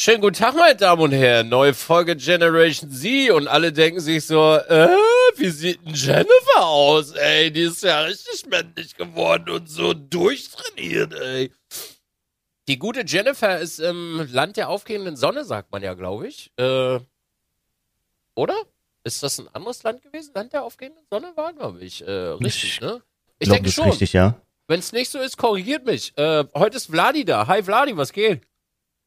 Schönen guten Tag, meine Damen und Herren. Neue Folge Generation Z und alle denken sich so, äh, wie sieht denn Jennifer aus, ey? Die ist ja richtig männlich geworden und so durchtrainiert, ey. Die gute Jennifer ist im Land der aufgehenden Sonne, sagt man ja, glaube ich. Äh, oder? Ist das ein anderes Land gewesen? Land der aufgehenden Sonne war, glaube ich. Äh, richtig, Ich ne? Ich glaub, denke schon. richtig, ja. Wenn es nicht so ist, korrigiert mich. Äh, heute ist Vladi da. Hi Vladi, was geht?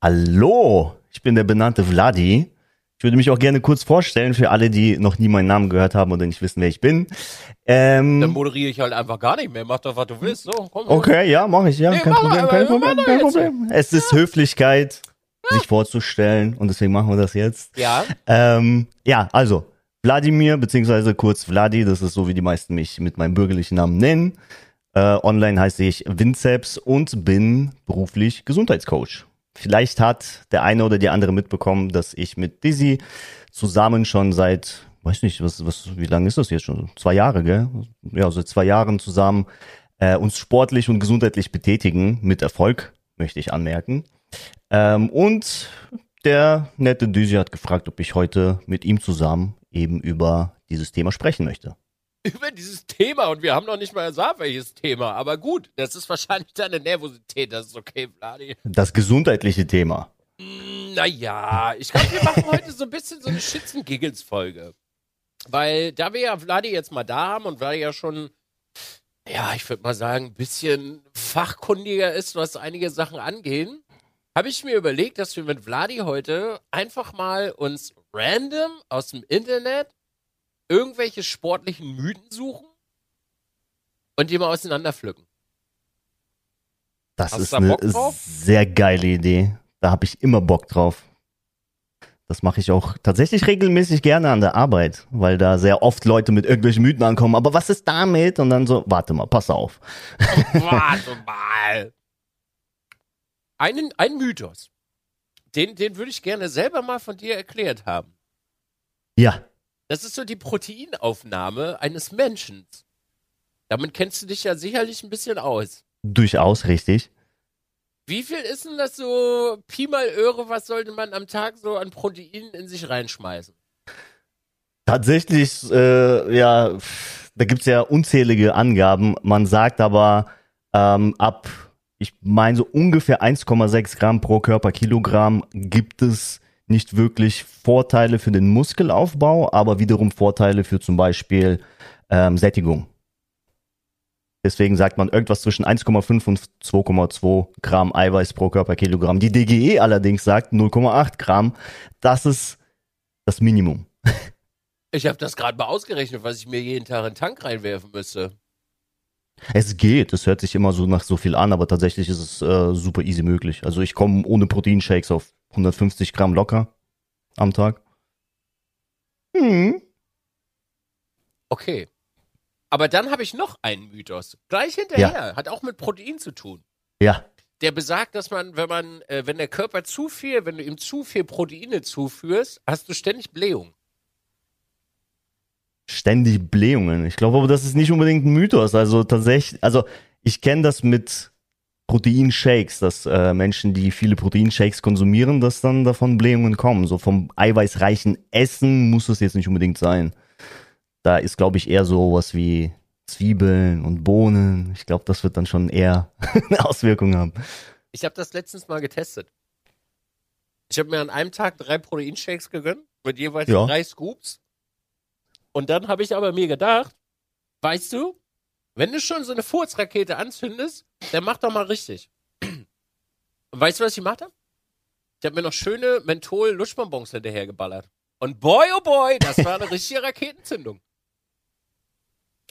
Hallo, ich bin der benannte Vladi. Ich würde mich auch gerne kurz vorstellen für alle, die noch nie meinen Namen gehört haben oder nicht wissen, wer ich bin. Dann Ähm, moderiere ich halt einfach gar nicht mehr. Mach doch, was du willst. So, komm. okay, ja, mache ich, ja. Nee, kein Problem, kein Problem, kein. Problem. Es ist Höflichkeit, sich vorzustellen und deswegen machen wir das jetzt. Ja, Ähm, ja, also, Wladimir, beziehungsweise kurz Vladi, das ist so, wie die meisten mich mit meinem bürgerlichen Namen nennen. Äh, online heiße ich Vinceps und bin beruflich Gesundheitscoach. Vielleicht hat der eine oder die andere mitbekommen, dass ich mit Dizzy zusammen schon seit, weiß nicht, was, was, wie lange ist das jetzt schon? Zwei Jahre, gell? Ja, seit zwei Jahren zusammen äh, uns sportlich und gesundheitlich betätigen, mit Erfolg, möchte ich anmerken. Ähm, und der nette Düsi hat gefragt, ob ich heute mit ihm zusammen eben über dieses Thema sprechen möchte. über dieses Thema und wir haben noch nicht mal gesagt, welches Thema. Aber gut, das ist wahrscheinlich deine Nervosität. Das ist okay, Vladi. Das gesundheitliche Thema. Hm, Naja, ich glaube, wir machen heute so ein bisschen so eine Schützen-Giggles-Folge. Weil da wir ja Vladi jetzt mal da haben und Vladi ja schon, ja, ich würde mal sagen, ein bisschen fachkundiger ist, was einige Sachen angehen, habe ich mir überlegt, dass wir mit Vladi heute einfach mal uns random aus dem Internet irgendwelche sportlichen Mythen suchen und die mal auseinanderpflücken. Das Hast ist da eine Bock drauf? sehr geile Idee. Da habe ich immer Bock drauf. Das mache ich auch tatsächlich regelmäßig gerne an der Arbeit, weil da sehr oft Leute mit irgendwelchen Mythen ankommen. Aber was ist damit? Und dann so, warte mal, pass auf. Warte mal. Einen, ein Mythos. Den, den würde ich gerne selber mal von dir erklärt haben. Ja, Das ist so die Proteinaufnahme eines Menschen. Damit kennst du dich ja sicherlich ein bisschen aus. durchaus richtig. Wie viel ist denn das so Pi mal Öre, was sollte man am Tag so an Protein in sich reinschmeißen? Tatsächlich, äh, ja, da gibt's ja unzählige Angaben. Man sagt aber ähm, ab, ich meine so ungefähr 1,6 Gramm pro Körperkilogramm gibt es nicht wirklich Vorteile für den Muskelaufbau, aber wiederum Vorteile für zum Beispiel ähm, Sättigung. Deswegen sagt man irgendwas zwischen 1,5 und 2,2 Gramm Eiweiß pro Körperkilogramm. Die DGE allerdings sagt 0,8 Gramm. Das ist das Minimum. Ich habe das gerade mal ausgerechnet, was ich mir jeden Tag in den Tank reinwerfen müsste. Es geht, es hört sich immer so nach so viel an, aber tatsächlich ist es äh, super easy möglich. Also ich komme ohne Proteinshakes auf 150 Gramm locker am Tag. Hm. Okay. Aber dann habe ich noch einen Mythos. Gleich hinterher. Hat auch mit Protein zu tun. Ja, Der besagt, dass man, wenn man, äh, wenn der Körper zu viel, wenn du ihm zu viel Proteine zuführst, hast du ständig Blähung. ständig Blähungen. Ich glaube aber, das ist nicht unbedingt ein Mythos. Also tatsächlich, also ich kenne das mit Proteinshakes, dass äh, Menschen, die viele Proteinshakes konsumieren, dass dann davon Blähungen kommen. So vom eiweißreichen Essen muss es jetzt nicht unbedingt sein. Da ist, glaube ich, eher so was wie Zwiebeln und Bohnen. Ich glaube, das wird dann schon eher eine Auswirkung haben. Ich habe das letztens mal getestet. Ich habe mir an einem Tag drei Proteinshakes gegönnt, mit jeweils Ja. drei Scoops. Und dann habe ich aber mir gedacht, weißt du, wenn du schon so eine Furzrakete anzündest, dann mach doch mal richtig. Und weißt du, was ich gemacht habe? Ich habe mir noch schöne Menthol-Luschbonbons hinterhergeballert. Und boy, oh boy, das war eine richtige Raketenzündung.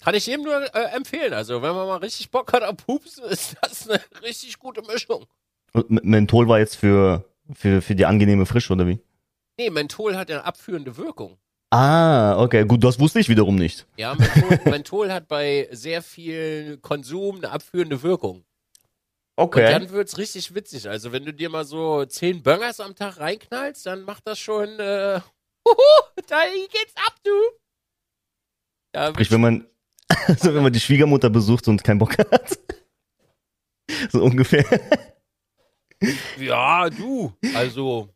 Kann ich jedem nur äh, empfehlen. Also, wenn man mal richtig Bock hat auf Pups, ist das eine richtig gute Mischung. Und Menthol war jetzt für, für, für die angenehme Frische, oder wie? Nee, Menthol hat ja eine abführende Wirkung. Ah, okay, gut, das wusste ich wiederum nicht. Ja, Menthol, Menthol hat bei sehr viel Konsum eine abführende Wirkung. Und dann wird's richtig witzig. Also, wenn du dir mal so zehn Böngers am Tag reinknallst, dann macht das schon, äh, huhu, da geht's ab, du. Ja, Sprich, wenn man, also wenn man die Schwiegermutter besucht und keinen Bock hat. So ungefähr. ja, du. Also,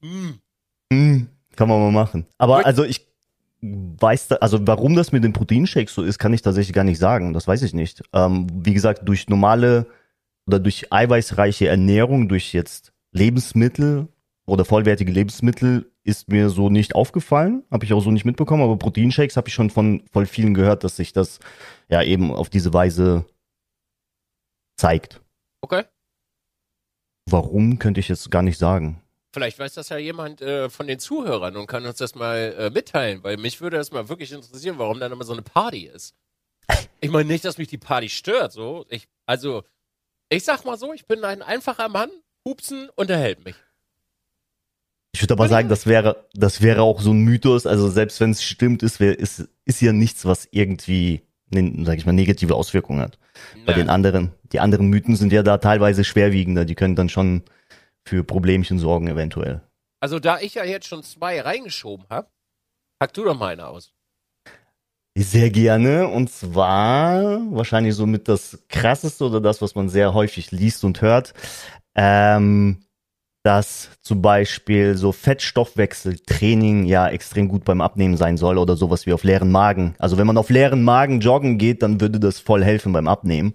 Hm. Hm, kann man mal machen. Aber also ich weiß, da, also warum das mit den Proteinshakes so ist, kann ich tatsächlich gar nicht sagen. Das weiß ich nicht. Ähm, wie gesagt, durch normale oder durch eiweißreiche Ernährung, durch jetzt Lebensmittel oder vollwertige Lebensmittel ist mir so nicht aufgefallen, habe ich auch so nicht mitbekommen, aber Proteinshakes habe ich schon von voll vielen gehört, dass sich das ja eben auf diese Weise zeigt. Okay. Warum könnte ich jetzt gar nicht sagen. Vielleicht weiß das ja jemand äh, von den Zuhörern und kann uns das mal äh, mitteilen, weil mich würde das mal wirklich interessieren, warum dann immer so eine Party ist. Ich meine nicht, dass mich die Party stört, so. Ich, also, ich sag mal so, ich bin ein einfacher Mann, Hupsen unterhält mich. Ich würde aber sagen, das wäre, das wäre auch so ein Mythos. Also selbst wenn es stimmt, ist, wär, ist, ist ja nichts, was irgendwie, sag ich mal, negative Auswirkungen hat. Bei Na, den anderen, die anderen Mythen sind ja da teilweise schwerwiegender. Die können dann schon für Problemchen sorgen eventuell. Also da ich ja jetzt schon zwei reingeschoben habe, pack du doch mal eine aus. Sehr gerne. Und zwar wahrscheinlich somit das krasseste oder das, was man sehr häufig liest und hört. Ähm, dass zum Beispiel so Fettstoffwechseltraining ja extrem gut beim Abnehmen sein soll oder sowas wie auf leeren Magen. Also wenn man auf leeren Magen joggen geht, dann würde das voll helfen beim Abnehmen,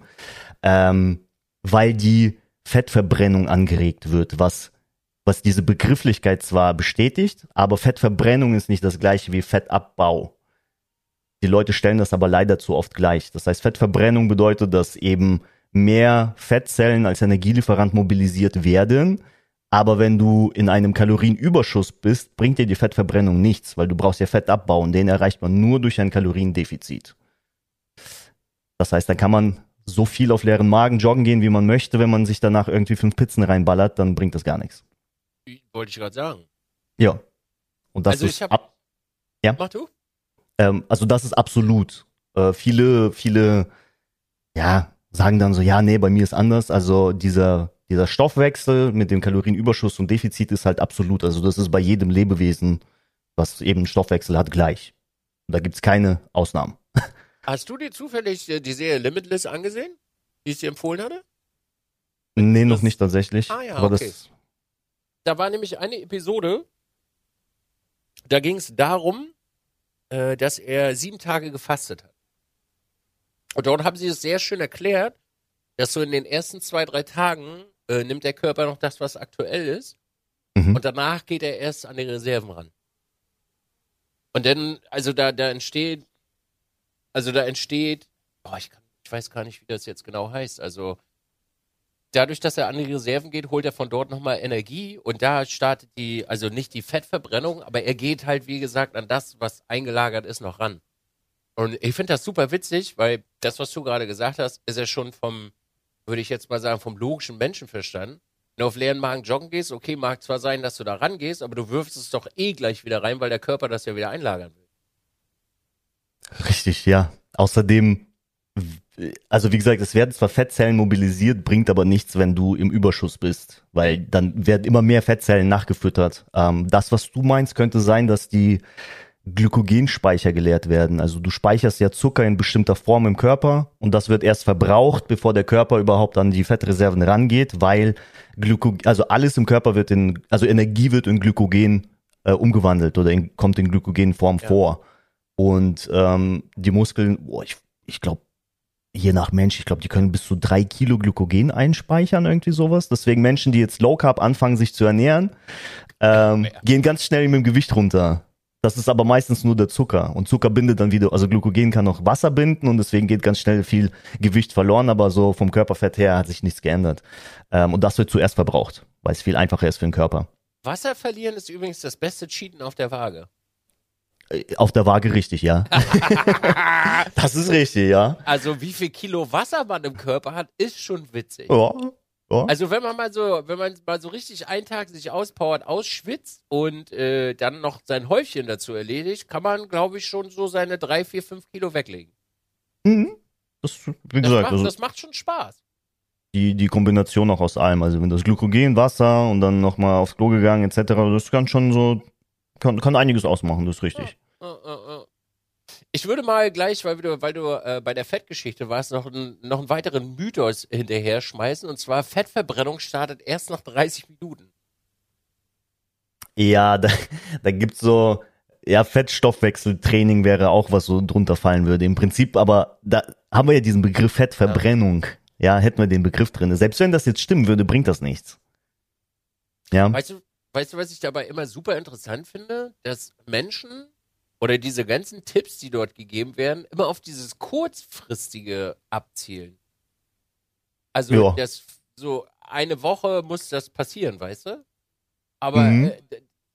ähm, weil die Fettverbrennung angeregt wird, was was diese Begrifflichkeit zwar bestätigt, aber Fettverbrennung ist nicht das gleiche wie Fettabbau. Die Leute stellen das aber leider zu oft gleich. Das heißt, Fettverbrennung bedeutet, dass eben mehr Fettzellen als Energielieferant mobilisiert werden. Aber wenn du in einem Kalorienüberschuss bist, bringt dir die Fettverbrennung nichts, weil du brauchst ja Fettabbau und den erreicht man nur durch ein Kaloriendefizit. Das heißt, dann kann man so viel auf leeren Magen joggen gehen, wie man möchte. Wenn man sich danach irgendwie fünf Pizzen reinballert, dann bringt das gar nichts. Wollte ich gerade sagen. Ja. Und das Also ich ist hab- ab, Mach du? ähm, also das ist absolut. Äh, viele, viele, ja, sagen dann so, ja, nee, bei mir ist anders. Also dieser, dieser Stoffwechsel mit dem Kalorienüberschuss und Defizit ist halt absolut. Also das ist bei jedem Lebewesen, was eben einen Stoffwechsel hat, gleich. Und da gibt's keine Ausnahmen. Hast du dir zufällig äh, die Serie Limitless angesehen, die ich dir empfohlen hatte? Nee, noch Das- nicht tatsächlich. Ah ja, aber okay. das, Da war nämlich eine Episode, da ging es darum, äh, dass er sieben Tage gefastet hat. Und dort haben sie es sehr schön erklärt, dass so in den ersten zwei, drei Tagen äh, nimmt der Körper noch das, was aktuell ist. Mhm. Und danach geht er erst an die Reserven ran. Und dann, also da, da entsteht, also da entsteht, boah, ich, kann, ich weiß gar nicht, wie das jetzt genau heißt. Also dadurch, dass er an die Reserven geht, holt er von dort nochmal Energie und da startet die, also nicht die Fettverbrennung, aber er geht halt, wie gesagt, an das, was eingelagert ist, noch ran. Und ich finde das super witzig, weil das, was du gerade gesagt hast, ist ja schon vom, würde ich jetzt mal sagen, vom logischen Menschenverstand. Wenn du auf leeren Magen joggen gehst, okay, mag zwar sein, dass du da rangehst, aber du wirfst es doch eh gleich wieder rein, weil der Körper das ja wieder einlagern will. Richtig, ja. Außerdem, also wie gesagt, es werden zwar Fettzellen mobilisiert, bringt aber nichts, wenn du im Überschuss bist, weil dann werden immer mehr Fettzellen nachgefüttert. Ähm, das, was du meinst, könnte sein, dass die Glykogenspeicher geleert werden. Also du speicherst ja Zucker in bestimmter Form im Körper und das wird erst verbraucht, bevor der Körper überhaupt an die Fettreserven rangeht, weil Glyko also alles im Körper wird in, also Energie wird in Glykogen äh, umgewandelt oder in, kommt in Glykogenform Ja. vor. Und ähm, die Muskeln, boah, ich, ich glaube, je nach Mensch, ich glaube, die können bis zu drei Kilo Glykogen einspeichern, irgendwie sowas. Deswegen Menschen, die jetzt Low Carb anfangen, sich zu ernähren, ähm, Ja. gehen ganz schnell mit dem Gewicht runter. Das ist aber meistens nur der Zucker. Und Zucker bindet dann wieder, also Glykogen kann auch Wasser binden und deswegen geht ganz schnell viel Gewicht verloren, aber so vom Körperfett her hat sich nichts geändert. Ähm, und das wird zuerst verbraucht, weil es viel einfacher ist für den Körper. Wasser verlieren ist übrigens das beste Cheaten auf der Waage. Auf der Waage richtig, ja. das ist richtig, ja. Also wie viel Kilo Wasser man im Körper hat, ist schon witzig. Ja. ja. Also wenn man mal so, wenn man mal so richtig einen Tag sich auspowert, ausschwitzt und äh, dann noch sein Häufchen dazu erledigt, kann man, glaube ich, schon so seine drei, vier, fünf Kilo weglegen. Mhm. Das, wie Das, gesagt, macht, also das macht schon Spaß. die, die Kombination auch aus allem. Also wenn das Glykogen, Wasser und dann nochmal aufs Klo gegangen etc., das kann schon so, kann, kann einiges ausmachen, das ist richtig. Ich würde mal gleich, weil du, weil du äh, bei der Fettgeschichte warst, noch, einen- noch einen weiteren Mythos hinterher schmeißen. Und zwar, Fettverbrennung startet erst nach 30 Minuten. Ja, da, da gibt's so, ja, Fettstoffwechseltraining wäre auch was so drunter fallen würde. Im Prinzip, aber da haben wir ja diesen Begriff Fettverbrennung. Ja, hätten wir den Begriff drin. Selbst wenn das jetzt stimmen würde, bringt das nichts. Ja. Weißt du, weißt du, was ich dabei immer super interessant finde? Dass Menschen oder diese ganzen Tipps, die dort gegeben werden, immer auf dieses kurzfristige abzielen. Also, Ja. das so eine Woche muss das passieren, weißt du? Aber Mhm. äh,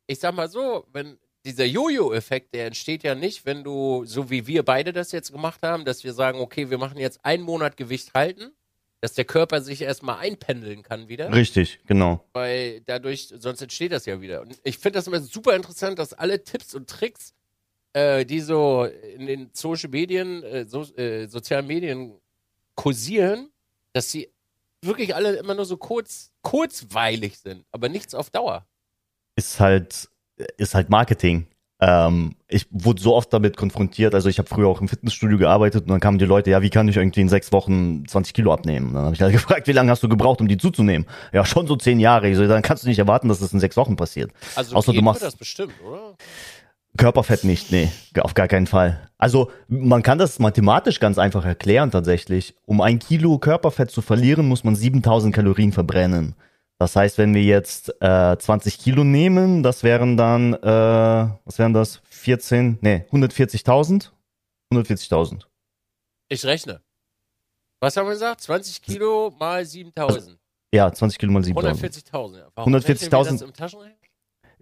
ich sag mal so, wenn dieser Jojo-Effekt, der entsteht ja nicht, wenn du, so wie wir beide das jetzt gemacht haben, dass wir sagen, okay, wir machen jetzt einen Monat Gewicht halten, dass der Körper sich erstmal einpendeln kann wieder Richtig, genau. weil dadurch, sonst entsteht das ja wieder. Und ich finde das immer super interessant, dass alle Tipps und Tricks, äh, die so in den Social Medien, äh, so, äh, sozialen Medien kursieren, dass sie wirklich alle immer nur so kurz, kurzweilig sind, aber nichts auf Dauer. Ist halt, ist halt Marketing. Ähm, ich wurde so oft damit konfrontiert, also ich habe früher auch im Fitnessstudio gearbeitet und dann kamen die Leute, ja, wie kann ich irgendwie in sechs Wochen 20 Kilo abnehmen? Dann habe ich halt gefragt, wie lange hast du gebraucht, um die zuzunehmen? Ja, schon so zehn Jahre. Ich so, dann kannst du nicht erwarten, dass das in sechs Wochen passiert. Also Außer du machst- das bestimmt, oder? Körperfett nicht, nee, auf gar keinen Fall. Also man kann das mathematisch ganz einfach erklären tatsächlich. Um ein Kilo Körperfett zu verlieren, muss man 7000 Kalorien verbrennen. Das heißt, wenn wir jetzt äh, 20 Kilo nehmen, das wären dann, äh, was wären das? 14, nee, 140.000? 140.000. Ich rechne. Was haben wir gesagt? 20 Kilo mal 7000. Ja, 20 Kilo mal 7.000. 140.000. Ja. Warum 140.000. rechnen wir das im Taschenrechner?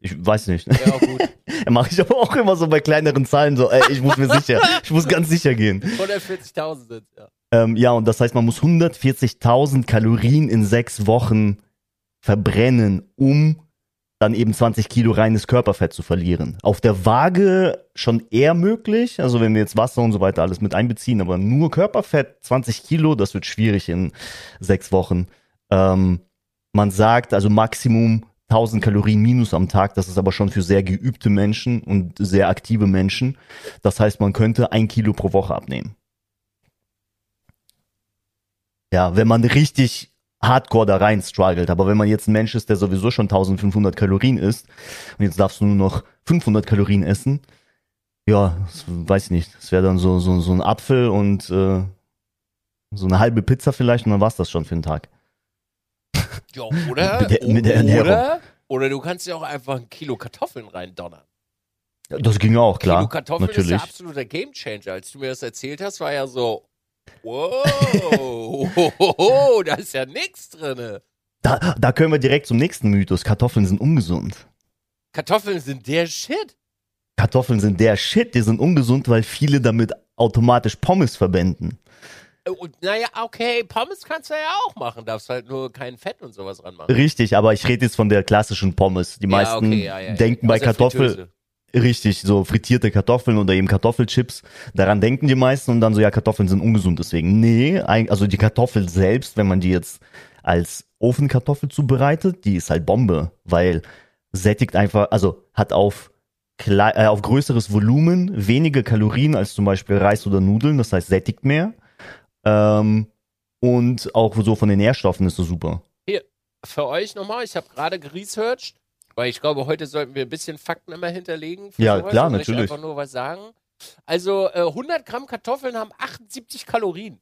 Ich weiß nicht. Ja, gut. Mache ich aber auch immer so bei kleineren Zahlen so, ey, ich muss mir sicher, ich muss ganz sicher gehen. 140.000 sind ja. Ähm, ja, und das heißt, man muss 140.000 Kalorien in sechs Wochen verbrennen, um dann eben 20 Kilo reines Körperfett zu verlieren. Auf der Waage schon eher möglich, also wenn wir jetzt Wasser und so weiter alles mit einbeziehen, aber nur Körperfett, 20 Kilo, das wird schwierig in sechs Wochen. Ähm, man sagt also Maximum 1000 Kalorien minus am Tag, das ist aber schon für sehr geübte Menschen und sehr aktive Menschen. Das heißt, man könnte ein Kilo pro Woche abnehmen. Ja, wenn man richtig hardcore da rein struggelt. Aber wenn man jetzt ein Mensch ist, der sowieso schon 1500 Kalorien isst und jetzt darfst du nur noch 500 Kalorien essen, ja, das weiß ich nicht. Das wäre dann so, so, so ein Apfel und äh, so eine halbe Pizza vielleicht und dann war's das schon für den Tag. Ja, oder? Mit der- mit der Ernährung. oder? Oder du kannst ja auch einfach ein Kilo Kartoffeln reindonnern. Das ging ja auch, klar. Kilo Kartoffeln ist natürlich. der absolute Gamechanger. Als du mir das erzählt hast, war ja so, wow, da ist ja nichts drinne. Da, da können wir direkt zum nächsten Mythos. Kartoffeln sind ungesund. Kartoffeln sind der Shit. Kartoffeln sind der Shit, die sind ungesund, weil viele damit automatisch Pommes verwenden. Und naja, okay, Pommes kannst du ja auch machen, darfst halt nur kein Fett und sowas ranmachen. Richtig, aber ich rede jetzt von der klassischen Pommes. Die meisten ja, okay, ja, ja, denken bei Aus der Kartoffel, Fritteuse. richtig, so frittierte Kartoffeln oder eben Kartoffelchips. Daran denken die meisten und dann so, ja, Kartoffeln sind ungesund deswegen. Nee, also die Kartoffel selbst, wenn man die jetzt als Ofenkartoffel zubereitet, die ist halt Bombe, weil sättigt einfach, also hat auf äh, auf größeres Volumen wenige Kalorien als zum Beispiel Reis oder Nudeln, das heißt sättigt mehr. Ähm, und auch so von den Nährstoffen ist so super. Für euch nochmal, ich habe gerade geresearched, weil ich glaube, heute sollten wir ein bisschen Fakten immer hinterlegen. Für Ja, sowas klar, natürlich. einfach nur was sagen. Also äh, 100 Gramm Kartoffeln haben 78 Kalorien.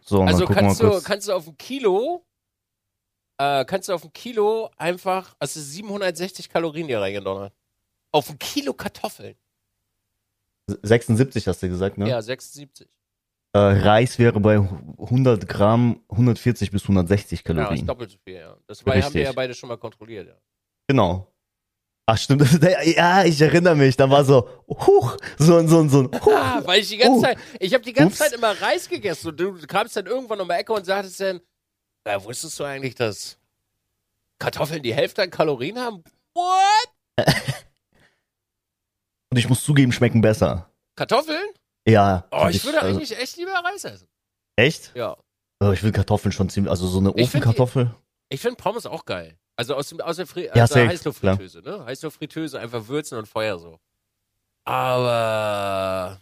So, Also kannst du, kannst du auf ein Kilo, äh, kannst du auf ein Kilo einfach, also 760 Kalorien hier reingedonnert. Auf ein Kilo Kartoffeln. 76 hast du gesagt, ne? Ja, 76. Äh, Reis wäre bei 100 Gramm 140 bis 160 Ja, ist Kalorien. doppelt so viel, ja. Das war, haben wir ja beide schon mal kontrolliert, ja. genau. Ach stimmt, ja, ich erinnere mich, da war so, huch, so, so, so, huch. Ah, weil ich die ganze Oh. Zeit, ich habe die ganze Ups. Zeit immer Reis gegessen und du kamst dann irgendwann um die Ecke und sagtest dann, ja, wusstest du eigentlich, dass Kartoffeln die Hälfte an Kalorien haben? What? Und ich muss zugeben, schmecken besser. Kartoffeln? Ja. Oh, ich würde also, eigentlich echt lieber Reis essen. Echt? Ja. Oh, ich will Kartoffeln schon ziemlich, also so eine Ich find Ofenkartoffel. Ich finde Pommes auch geil. Also aus, dem, aus der Fri Ja, also Heißluftfritteuse, ne? Heißluftfritteuse, einfach würzen und Feuer so. Aber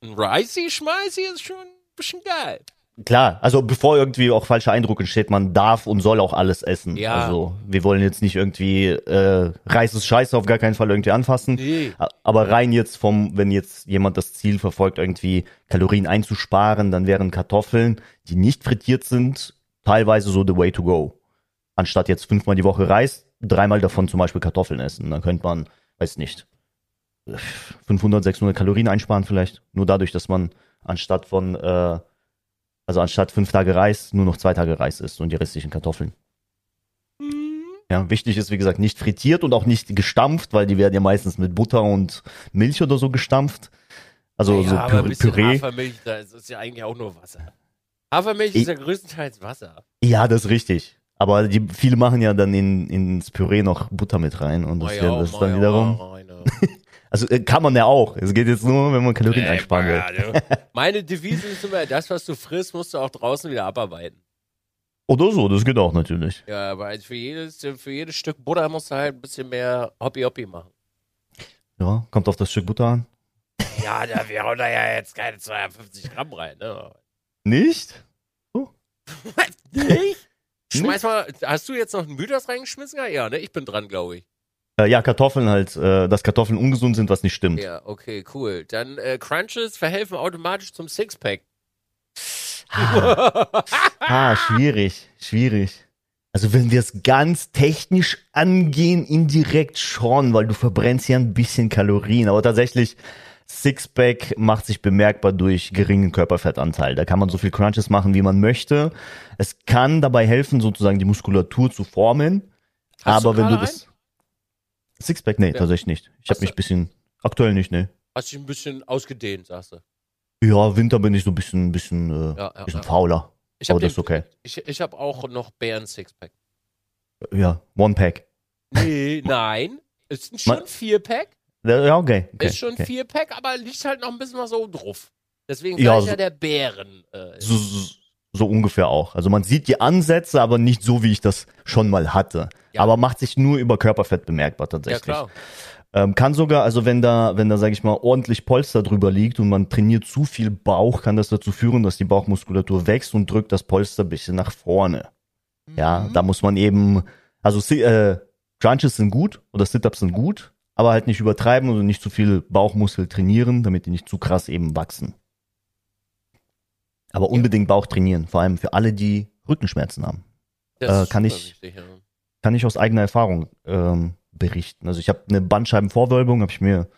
ein Ricey Schmeißy ist schon ein bisschen geil. Klar, also bevor irgendwie auch falscher Eindruck entsteht, man darf und soll auch alles essen. Ja. Also wir wollen jetzt nicht irgendwie äh, Reis ist scheiße auf gar keinen Fall irgendwie anfassen. Nee. Aber rein jetzt vom, wenn jetzt jemand das Ziel verfolgt, irgendwie Kalorien einzusparen, dann wären Kartoffeln, die nicht frittiert sind, teilweise so the way to go. Anstatt jetzt fünfmal die Woche Reis, dreimal davon zum Beispiel Kartoffeln essen. Dann könnte man, weiß nicht, 500, 600 Kalorien einsparen vielleicht. Nur dadurch, dass man anstatt von, äh, also anstatt fünf Tage Reis nur noch zwei Tage Reis isst und die restlichen Kartoffeln. Ja, wichtig ist, wie gesagt, nicht frittiert und auch nicht gestampft, weil die werden ja meistens mit Butter und Milch oder so gestampft. Also ja, so aber ein Püree. Hafermilch, das ist ja eigentlich auch nur Wasser. Hafermilch Ich- ist ja größtenteils Wasser. Ja, das ist richtig. Aber die, viele machen ja dann in, ins Püree noch Butter mit rein und das, Mach ja, das ist dann wiederum. rein, Also äh, kann man ja auch. Es geht jetzt nur, wenn man Kalorien Ey, einsparen will. Meine Devise ist immer, das, was du frisst, musst du auch draußen wieder abarbeiten. Oder so, das geht auch natürlich. Ja, aber also für jedes, für jedes Stück Butter musst du halt ein bisschen mehr Hoppi-Hoppi machen. Ja, kommt auf das Stück Butter an. Ja, da wir hauen da ja jetzt keine 250 Gramm rein, ne? Nicht? Nicht? Schmeiß mal, hast du jetzt noch einen Mythos reingeschmissen? Ja, ne? Ich bin dran, glaube ich. Äh, ja, Kartoffeln halt, äh, dass Kartoffeln ungesund sind, was nicht stimmt. Ja, okay, cool. Dann äh, Crunches verhelfen automatisch zum Sixpack. Ah, schwierig, schwierig. Also wenn wir es ganz technisch angehen, indirekt schon, weil du verbrennst ja ein bisschen Kalorien. Aber tatsächlich, Sixpack macht sich bemerkbar durch geringen Körperfettanteil. Da kann man so viel Crunches machen, wie man möchte. Es kann dabei helfen, sozusagen die Muskulatur zu formen. Hast aber du wenn du das... Sixpack? Nee, Ja. tatsächlich nicht. Ich habe mich ein bisschen... Aktuell nicht, ne. Hast dich ein bisschen ausgedehnt, sagst du. Ja, Winter bin ich so ein bisschen, bisschen, äh, Ja, ja, bisschen fauler. Ich Aber das ist okay. Ich, ich habe auch noch Bären Sixpack. Ja, One Pack. Nee, nein. Ist schon Ma- Vierpack. Ja, okay. okay ist schon okay. Vierpack, aber liegt halt noch ein bisschen was so drauf. Deswegen Ja, ich so- ja der Bären. Äh, So, so, so ungefähr auch. Also man sieht die Ansätze, aber nicht so, wie ich das schon mal hatte. Ja. Aber macht sich nur über Körperfett bemerkbar ja, tatsächlich. klar. Ähm, kann sogar, also wenn da, wenn da, sage ich mal, ordentlich Polster drüber liegt und man trainiert zu viel Bauch, kann das dazu führen, dass die Bauchmuskulatur wächst und drückt das Polster ein bisschen nach vorne. Ja, Mhm. da muss man eben, also äh, Crunches sind gut oder Sit-Ups sind gut, aber halt nicht übertreiben und nicht zu viel Bauchmuskel trainieren, damit die nicht zu krass eben wachsen. Aber unbedingt Bauch trainieren, vor allem für alle, die Rückenschmerzen haben. Das äh, kann ich- wichtig, ja. Kann ich aus eigener Erfahrung ähm, berichten. Also ich habe eine Bandscheibenvorwölbung, habe ich mir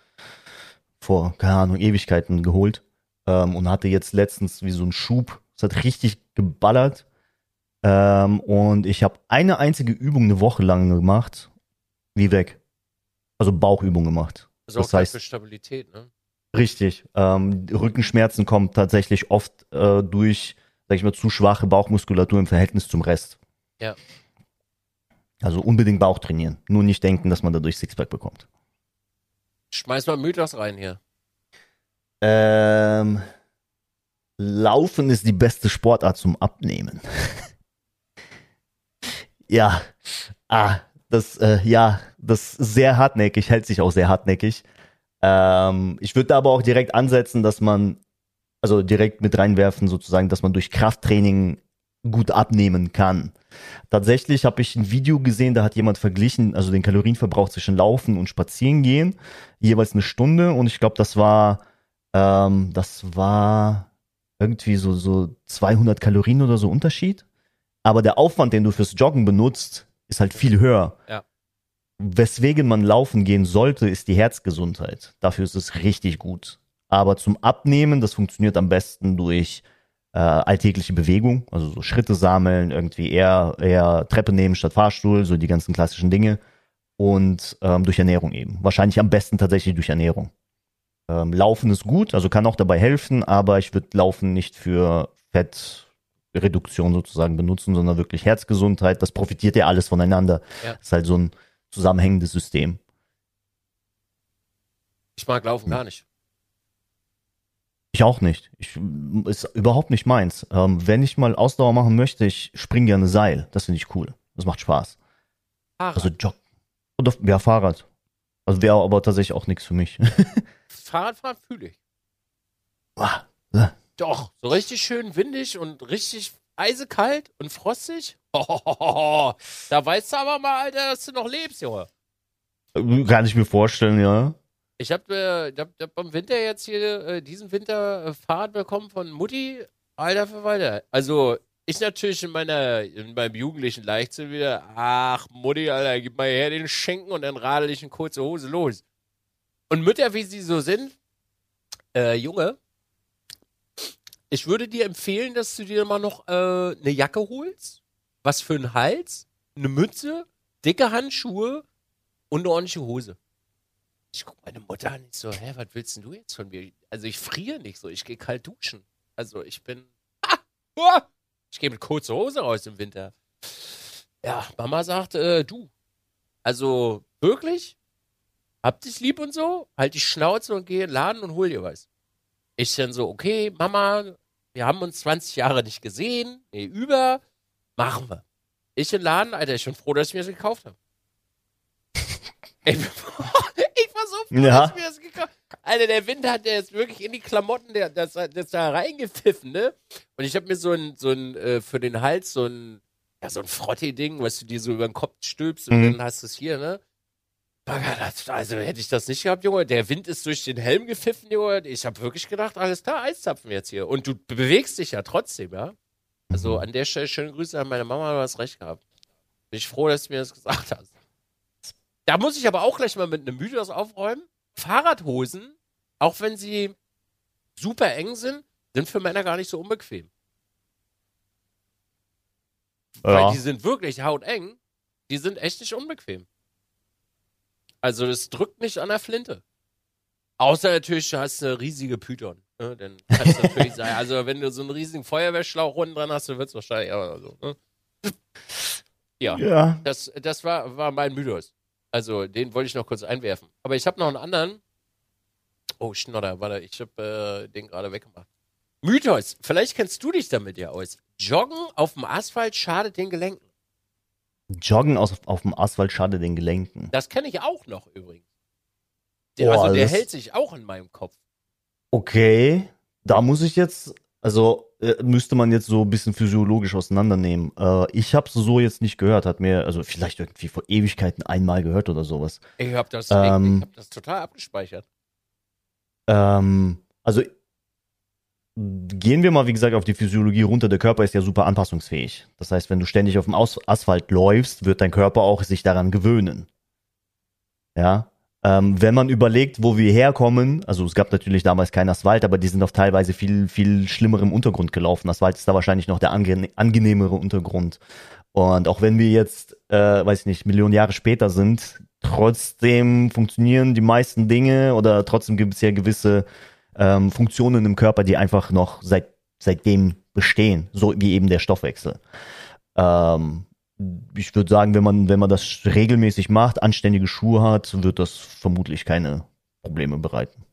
vor, keine Ahnung, Ewigkeiten geholt ähm, und hatte jetzt letztens wie so einen Schub. Es hat richtig geballert. Ähm, und ich habe eine einzige Übung eine Woche lang gemacht, wie weg. Also Bauchübung gemacht. Auch Das heißt- für Stabilität, ne? Richtig. Ähm, Rückenschmerzen kommen tatsächlich oft äh, durch, sag ich mal, zu schwache Bauchmuskulatur im Verhältnis zum Rest. Ja. Also unbedingt Bauch trainieren. Nur nicht denken, dass man dadurch Sixpack bekommt. Schmeiß mal Mythos rein hier. Ähm, Laufen ist die beste Sportart zum Abnehmen. ja. Ah, das, äh, ja, das ist sehr hartnäckig, hält sich auch sehr hartnäckig. Ähm, ich würde da aber auch direkt ansetzen, dass man, also direkt mit reinwerfen, sozusagen, dass man durch Krafttraining gut abnehmen kann. Tatsächlich habe ich ein Video gesehen, da hat jemand verglichen, also den Kalorienverbrauch zwischen Laufen und Spazieren gehen, jeweils eine Stunde und ich glaube, das war, ähm, das war irgendwie so, so 200 Kalorien oder so Unterschied. Aber der Aufwand, den du fürs Joggen benutzt, ist halt viel höher. Ja. Weswegen man laufen gehen sollte, ist die Herzgesundheit. Dafür ist es richtig gut. Aber zum Abnehmen, das funktioniert am besten durch äh, alltägliche Bewegung, also so Schritte sammeln, irgendwie eher, eher Treppe nehmen statt Fahrstuhl, so die ganzen klassischen Dinge. Und ähm, durch Ernährung eben. Wahrscheinlich am besten tatsächlich durch Ernährung. Ähm, Laufen ist gut, also kann auch dabei helfen, aber ich würde Laufen nicht für Fettreduktion sozusagen benutzen, sondern wirklich Herzgesundheit. Das profitiert ja alles voneinander. Ja. ist halt so ein zusammenhängendes System. Ich mag Laufen gar nicht. Ich auch nicht. Ich, ist überhaupt nicht meins. Ähm, wenn ich mal Ausdauer machen möchte, ich spring gerne Seil. Das finde ich cool. Das macht Spaß. Fahrrad. Also Jog. Oder ja, Fahrrad. Also wäre aber tatsächlich auch nichts für mich. Fahrradfahren fühle ich. Ah, äh, Doch, so richtig schön windig und richtig eisekalt und frostig. Hohoho, da weißt du aber mal, Alter, dass du noch lebst, Junge. Kann ich mir vorstellen, ja. Ich habe äh, ich hab, ich hab im Winter jetzt hier, äh, diesen Winter äh, Fahrrad bekommen von Mutti. Alter Verwalter. Also, ich natürlich in meiner, in meinem jugendlichen Leichtsinn wieder, ach, Mutti, Alter, gib mal her den Schenken und dann radel ich in kurze Hose los. Und Mütter, wie sie so sind, äh, Junge, ich würde dir empfehlen, dass du dir mal noch äh, eine Jacke holst, was für einen Hals, eine Mütze, dicke Handschuhe und eine ordentliche Hose. Ich guck meine Mutter an, ich so, hä, was willst denn du jetzt von mir? Also ich friere nicht so, ich gehe kalt duschen. Also ich bin, ah, ah, ich gehe mit kurzer Hose raus im Winter. Ja, Mama sagt, äh, du, also wirklich, hab dich lieb und so, halt die Schnauze und geh in den Laden und hol dir was. Ich dann so, okay, Mama, wir haben uns 20 Jahre nicht gesehen, nee, über, machen wir. Ich in den Laden, Alter, ich bin froh, dass ich mir das gekauft habe. ich, war so froh, Ja. dass ich mir das gekauft habe. Alter, der Wind hat der jetzt wirklich in die Klamotten, der, das, das da reingepfiffen, ne? Und ich habe mir so ein, so ein, äh, für den Hals so ein, ja, so ein Frotti-Ding, was du dir so über den Kopf stülpst und Mhm. dann hast du es hier, ne? Also hätte ich das nicht gehabt, Junge. Der Wind ist durch den Helm gepfiffen, Junge. Ich habe wirklich gedacht, alles klar, Eiszapfen jetzt hier. Und du bewegst dich ja trotzdem, ja. Also an der Stelle schöne Grüße an meine Mama, du hast recht gehabt. Bin ich froh, dass du mir das gesagt hast. Da muss ich aber auch gleich mal mit einem Mythos aufräumen. Fahrradhosen, auch wenn sie super eng sind, sind für Männer gar nicht so unbequem. Weil Ja. die sind wirklich hauteng. Die sind echt nicht unbequem. Also das drückt nicht an der Flinte. Außer natürlich, du hast eine riesige Python. Ne? Dann kann es natürlich sein. Also wenn du so einen riesigen Feuerwehrschlauch unten dran hast, dann wird es wahrscheinlich aber so. Ne? Ja, Ja. das, das war, war mein Mythos. Also den wollte ich noch kurz einwerfen. Aber ich habe noch einen anderen. Oh, Schnodder, warte, ich habe äh, den gerade weggemacht. Mythos, vielleicht kennst du dich damit ja aus. Joggen auf dem Asphalt schadet den Gelenken. Joggen aus, auf dem Asphalt schadet den Gelenken. Das kenne ich auch noch übrigens. Der, Boah, also der hält sich auch in meinem Kopf. Okay, da muss ich jetzt, also äh, müsste man jetzt so ein bisschen physiologisch auseinandernehmen. Äh, ich habe so jetzt nicht gehört, hat mir, also vielleicht irgendwie vor Ewigkeiten einmal gehört oder sowas. Ich habe das, Ähm. ich hab das total abgespeichert. Ähm, also gehen wir mal, wie gesagt, auf die Physiologie runter. Der Körper ist ja super anpassungsfähig. Das heißt, wenn du ständig auf dem Asphalt läufst, wird dein Körper auch sich daran gewöhnen. Ja. Ähm, wenn man überlegt, wo wir herkommen, also es gab natürlich damals keinen Asphalt, aber die sind auf teilweise viel, viel schlimmerem Untergrund gelaufen. Asphalt ist da wahrscheinlich noch der ange angenehmere Untergrund. Und auch wenn wir jetzt, äh, weiß ich nicht, Millionen Jahre später sind, trotzdem funktionieren die meisten Dinge oder trotzdem gibt es ja gewisse ähm, Funktionen im Körper, die einfach noch seit, seitdem bestehen, so wie eben der Stoffwechsel. Ähm, ich würde sagen, wenn man, wenn man das regelmäßig macht, anständige Schuhe hat, wird das vermutlich keine Probleme bereiten.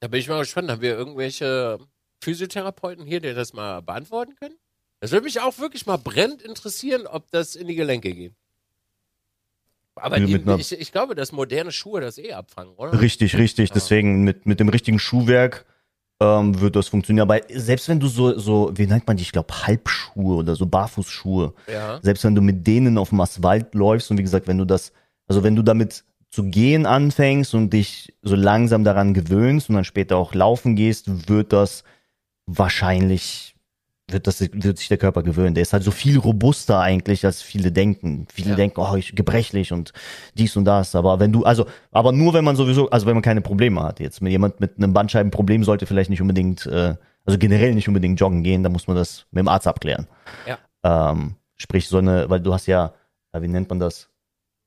Da bin ich mal gespannt. Haben wir irgendwelche Physiotherapeuten hier, die das mal beantworten können? Das würde mich auch wirklich mal brennend interessieren, ob das in die Gelenke geht. Aber die, einer- ich, ich glaube, dass moderne Schuhe das eh abfangen, oder? Richtig, richtig. Ja. Deswegen mit, mit dem richtigen Schuhwerk ähm, wird das funktionieren. Aber selbst wenn du so, so, wie nennt man die, ich glaube, Halbschuhe oder so Barfußschuhe, Ja. selbst wenn du mit denen auf dem Asphalt läufst und wie gesagt, wenn du das, also wenn du damit zu gehen anfängst und dich so langsam daran gewöhnst und dann später auch laufen gehst, wird das wahrscheinlich, wird das, wird sich der Körper gewöhnen. Der ist halt so viel robuster eigentlich, als viele denken. Viele Ja. denken, oh, ich gebrechlich und dies und das. Aber wenn du, also, aber nur wenn man sowieso, also wenn man keine Probleme hat jetzt. Mit jemand mit einem Bandscheibenproblem sollte vielleicht nicht unbedingt, äh, also generell nicht unbedingt joggen gehen, da muss man das mit dem Arzt abklären. Ja. Ähm, sprich, so eine, weil du hast ja, ja, wie nennt man das?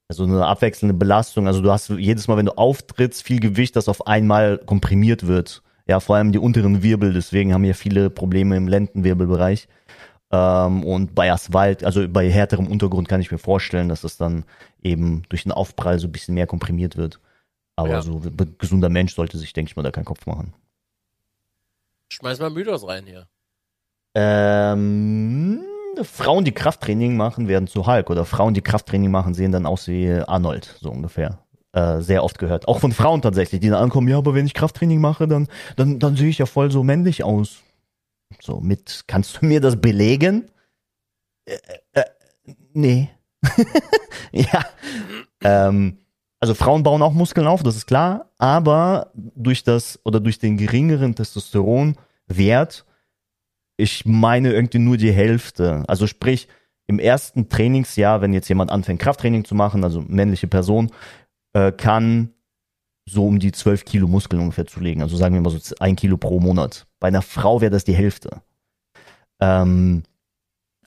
Also eine abwechselnde Belastung. Also du hast jedes Mal, wenn du auftrittst, viel Gewicht, das auf einmal komprimiert wird. Ja, vor allem die unteren Wirbel, deswegen haben ja viele Probleme im Lendenwirbelbereich. Ähm, und bei Asphalt, also bei härterem Untergrund kann ich mir vorstellen, dass das dann eben durch den Aufprall so ein bisschen mehr komprimiert wird. Aber Ja. so ein gesunder Mensch sollte sich, denke ich mal, da keinen Kopf machen. Schmeiß mal Mythos rein hier. Ähm, Frauen, die Krafttraining machen, werden zu Hulk. Oder Frauen, die Krafttraining machen, sehen dann aus wie Arnold, so ungefähr. Äh, sehr oft gehört. Auch von Frauen tatsächlich, die dann ankommen, ja, aber wenn ich Krafttraining mache, dann, dann, dann sehe ich ja voll so männlich aus. So, mit, kannst du mir das belegen? Äh, äh, nee. ja. Ähm, also Frauen bauen auch Muskeln auf, das ist klar, aber durch das oder durch den geringeren Testosteronwert, ich meine irgendwie nur die Hälfte. Also sprich, im ersten Trainingsjahr, wenn jetzt jemand anfängt, Krafttraining zu machen, also männliche Person, äh, kann so um die 12 Kilo Muskeln ungefähr zulegen. Also sagen wir mal so ein Kilo pro Monat. Bei einer Frau wäre das die Hälfte. Ähm,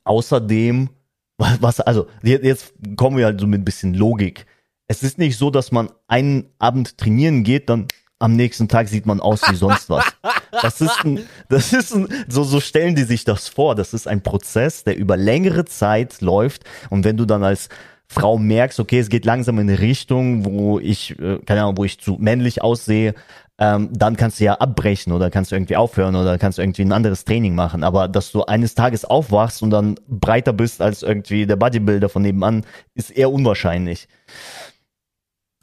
außerdem, was, also jetzt kommen wir halt so mit ein bisschen Logik. Es ist nicht so, dass man einen Abend trainieren geht, dann am nächsten Tag sieht man aus wie sonst was. Das ist ein, das ist ein, so, so stellen die sich das vor. Das ist ein Prozess, der über längere Zeit läuft. Und wenn du dann als Frau merkst, okay, es geht langsam in eine Richtung, wo ich, äh, keine Ahnung, wo ich zu männlich aussehe, ähm, dann kannst du ja abbrechen oder kannst du irgendwie aufhören oder kannst du irgendwie ein anderes Training machen. Aber dass du eines Tages aufwachst und dann breiter bist als irgendwie der Bodybuilder von nebenan, ist eher unwahrscheinlich.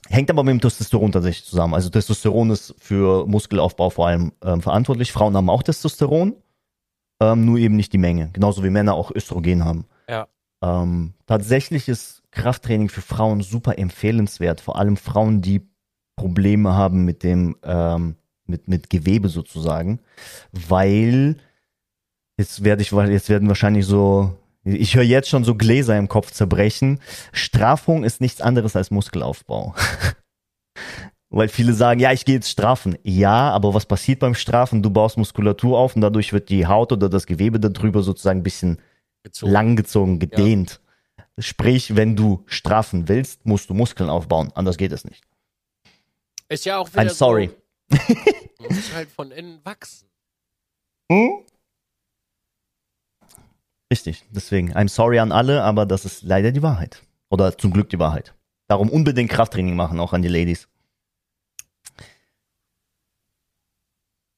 Hängt aber mit dem Testosteron tatsächlich zusammen. Also Testosteron ist für Muskelaufbau vor allem ähm, verantwortlich. Frauen haben auch Testosteron, ähm, nur eben nicht die Menge. Genauso wie Männer auch Östrogen haben. Ja. Ähm, tatsächlich ist Krafttraining für Frauen super empfehlenswert, vor allem Frauen, die Probleme haben mit dem, ähm, mit, mit Gewebe sozusagen, weil jetzt werde ich, jetzt werden wahrscheinlich so, ich höre jetzt schon so Gläser im Kopf zerbrechen. Strafung ist nichts anderes als Muskelaufbau. Weil viele sagen, ja, ich gehe jetzt strafen. Ja, aber was passiert beim Strafen? Du baust Muskulatur auf und dadurch wird die Haut oder das Gewebe darüber sozusagen ein bisschen Gezogen. langgezogen, gedehnt. Sprich, wenn du strafen willst, musst du Muskeln aufbauen. Anders geht es nicht. Ist ja auch wieder I'm sorry. So, muss halt von innen wachsen. Hm? Richtig, deswegen, I'm sorry an alle, aber das ist leider die Wahrheit. Oder zum Glück die Wahrheit. Darum unbedingt Krafttraining machen, auch an die Ladies.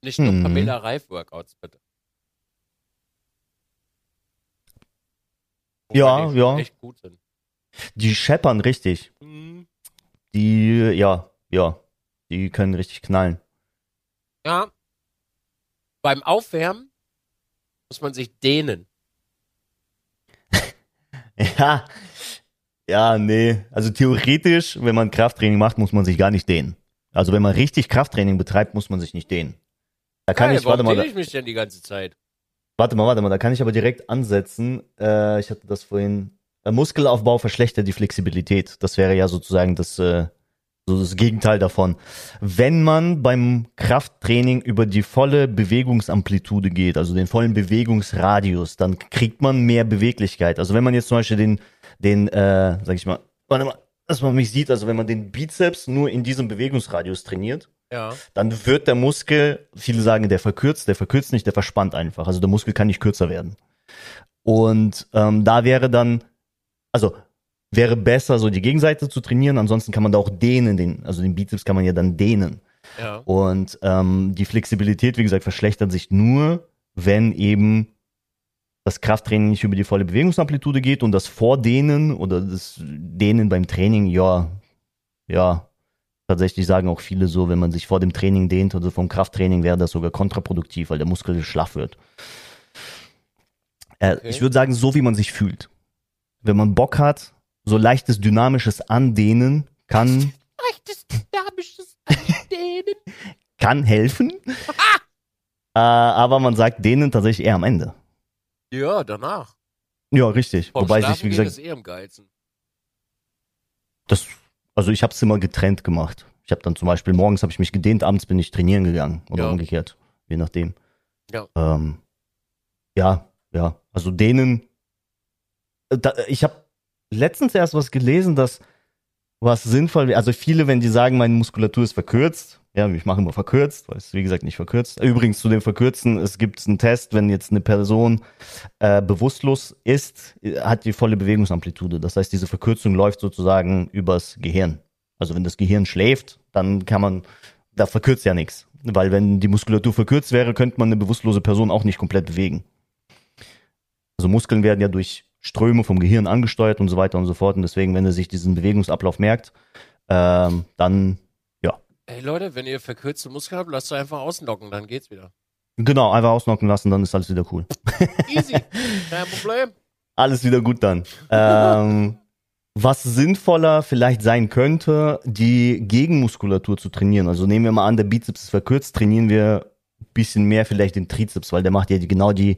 Nicht nur hm. Pamela Reif-Workouts, bitte. Ja, ja. Echt gut sind. Die scheppern richtig. Mhm. Die, ja, ja. Die können richtig knallen. Ja. Beim Aufwärmen muss man sich dehnen. ja. Ja, nee. Also theoretisch, wenn man Krafttraining macht, muss man sich gar nicht dehnen. Also wenn man richtig Krafttraining betreibt, muss man sich nicht dehnen. Da kann Geil, ich, warte mal. Da, ich mich denn die ganze Zeit? Warte mal, warte mal, da kann ich aber direkt ansetzen. Äh, ich hatte das vorhin. Äh, Muskelaufbau verschlechtert die Flexibilität. Das wäre ja sozusagen das, äh, so das Gegenteil davon. Wenn man beim Krafttraining über die volle Bewegungsamplitude geht, also den vollen Bewegungsradius, dann kriegt man mehr Beweglichkeit. Also wenn man jetzt zum Beispiel den, den, äh, sag ich mal, warte mal, dass man mich sieht, also wenn man den Bizeps nur in diesem Bewegungsradius trainiert, ja. dann wird der Muskel, viele sagen, der verkürzt, der verkürzt nicht, der verspannt einfach. Also der Muskel kann nicht kürzer werden. Und ähm, da wäre dann, also wäre besser, so die Gegenseite zu trainieren. Ansonsten kann man da auch dehnen, den, also den Bizeps kann man ja dann dehnen. Ja. Und ähm, die Flexibilität, wie gesagt, verschlechtert sich nur, wenn eben das Krafttraining nicht über die volle Bewegungsamplitude geht und das Vordehnen oder das Dehnen beim Training, ja, ja, Tatsächlich sagen auch viele so, wenn man sich vor dem Training dehnt oder vom Krafttraining, wäre das sogar kontraproduktiv, weil der Muskel schlaff wird. Äh, okay. Ich würde sagen, so wie man sich fühlt. Wenn man Bock hat, so leichtes dynamisches Andehnen kann. Leichtes dynamisches Andehnen. kann helfen. äh, aber man sagt dehnen tatsächlich eher am Ende. Ja, danach. Ja, richtig. Vom Wobei sich, wie gesagt. Ist eh am geilsten. Das also ich habe es immer getrennt gemacht. Ich habe dann zum Beispiel morgens habe ich mich gedehnt, abends bin ich trainieren gegangen oder ja. umgekehrt, je nachdem. Ja. Ähm, ja, ja. Also denen. Da, ich habe letztens erst was gelesen, dass was sinnvoll wäre. Also viele, wenn die sagen, meine Muskulatur ist verkürzt, ja, ich mache immer verkürzt, weil es wie gesagt nicht verkürzt. Übrigens zu dem Verkürzen, es gibt einen Test, wenn jetzt eine Person äh, bewusstlos ist, hat die volle Bewegungsamplitude. Das heißt, diese Verkürzung läuft sozusagen übers Gehirn. Also wenn das Gehirn schläft, dann kann man, da verkürzt ja nichts. Weil wenn die Muskulatur verkürzt wäre, könnte man eine bewusstlose Person auch nicht komplett bewegen. Also Muskeln werden ja durch Ströme vom Gehirn angesteuert und so weiter und so fort. Und deswegen, wenn er sich diesen Bewegungsablauf merkt, ähm, dann, Ey Leute, wenn ihr verkürzte Muskeln habt, lasst euch einfach auslocken, dann geht's wieder. Genau, einfach ausnocken lassen, dann ist alles wieder cool. Easy, kein Problem. Alles wieder gut dann. ähm, was sinnvoller vielleicht sein könnte, die Gegenmuskulatur zu trainieren. Also nehmen wir mal an, der Bizeps ist verkürzt, trainieren wir ein bisschen mehr vielleicht den Trizeps, weil der macht ja die, genau die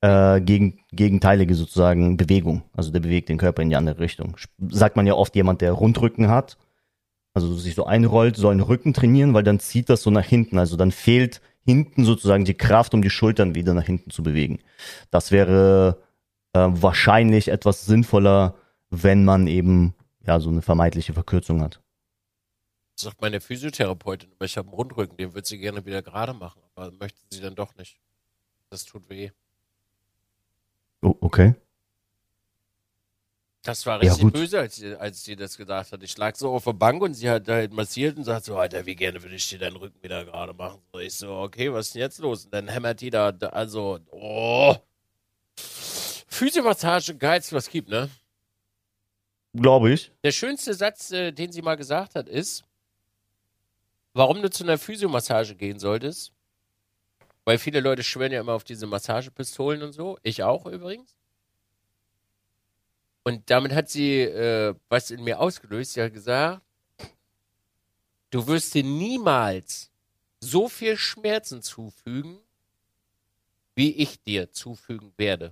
äh, gegen, gegenteilige sozusagen Bewegung. Also der bewegt den Körper in die andere Richtung. Sagt man ja oft, jemand, der Rundrücken hat, also sich so einrollt, soll den Rücken trainieren, weil dann zieht das so nach hinten. Also dann fehlt hinten sozusagen die Kraft, um die Schultern wieder nach hinten zu bewegen. Das wäre äh, wahrscheinlich etwas sinnvoller, wenn man eben ja so eine vermeintliche Verkürzung hat. Das sagt meine Physiotherapeutin, aber ich habe einen Rundrücken, den würde sie gerne wieder gerade machen, aber möchte sie dann doch nicht. Das tut weh. Oh, okay. Das war richtig Ja, böse, als sie, als sie das gesagt hat. Ich lag so auf der Bank und sie hat halt massiert und sagt so, Alter, wie gerne würde ich dir deinen Rücken wieder gerade machen. So, ich so, okay, was ist denn jetzt los? Und dann hämmert die da, da also, oh. Physiomassage, geilste, was gibt, ne? Glaube ich. Der schönste Satz, äh, den sie mal gesagt hat, ist, warum du zu einer Physiomassage gehen solltest. Weil viele Leute schwören ja immer auf diese Massagepistolen und so. Ich auch übrigens. Und damit hat sie äh, was in mir ausgelöst. Sie hat gesagt, du wirst dir niemals so viel Schmerzen zufügen, wie ich dir zufügen werde.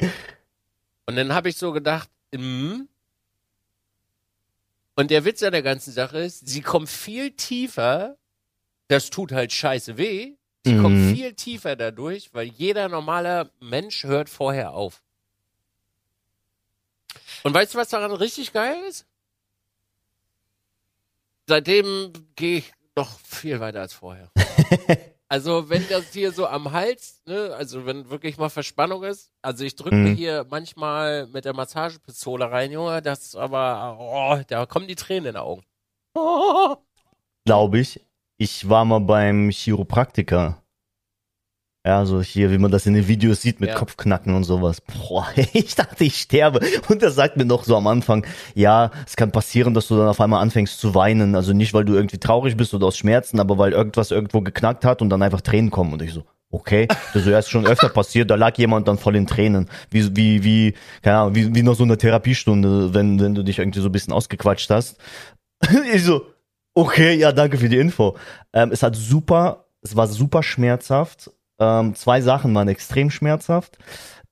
Und dann habe ich so gedacht, mm. und der Witz an der ganzen Sache ist, sie kommt viel tiefer, das tut halt scheiße weh, sie Mhm. kommt viel tiefer dadurch, weil jeder normale Mensch hört vorher auf. Und weißt du, was daran richtig geil ist? Seitdem gehe ich noch viel weiter als vorher. also wenn das hier so am Hals, ne, also wenn wirklich mal Verspannung ist, also ich drücke Mhm. hier manchmal mit der Massagepistole rein, Junge, das aber, oh, da kommen die Tränen in die Augen. Oh. Glaube ich. Ich war mal beim Chiropraktiker. Ja, so hier, wie man das in den Videos sieht mit Ja. Kopfknacken und sowas. Boah, ich dachte, ich sterbe. Und er sagt mir noch so am Anfang, ja, es kann passieren, dass du dann auf einmal anfängst zu weinen. Also nicht, weil du irgendwie traurig bist oder aus Schmerzen, aber weil irgendwas irgendwo geknackt hat und dann einfach Tränen kommen. Und ich so, okay, das ist ja erst schon öfter passiert, da lag jemand dann voll in Tränen. Wie, wie, wie, keine Ahnung, wie, wie nach so einer Therapiestunde, wenn, wenn du dich irgendwie so ein bisschen ausgequatscht hast. ich so, okay, ja, danke für die Info. Ähm, es hat super, es war super schmerzhaft. Ähm, zwei Sachen waren extrem schmerzhaft.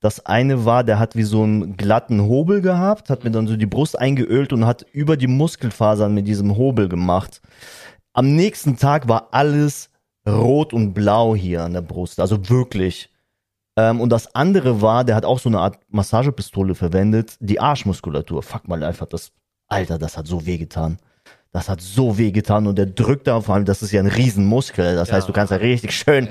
Das eine war, der hat wie so einen glatten Hobel gehabt, hat mir dann so die Brust eingeölt und hat über die Muskelfasern mit diesem Hobel gemacht. Am nächsten Tag war alles rot und blau hier an der Brust, also wirklich. Ähm, und das andere war, der hat auch so eine Art Massagepistole verwendet, die Arschmuskulatur. Fuck mal einfach, das, Alter, das hat so wehgetan. Das hat so wehgetan und der drückt da vor allem, das ist ja ein Riesenmuskel. Das heißt, du kannst ja richtig schön.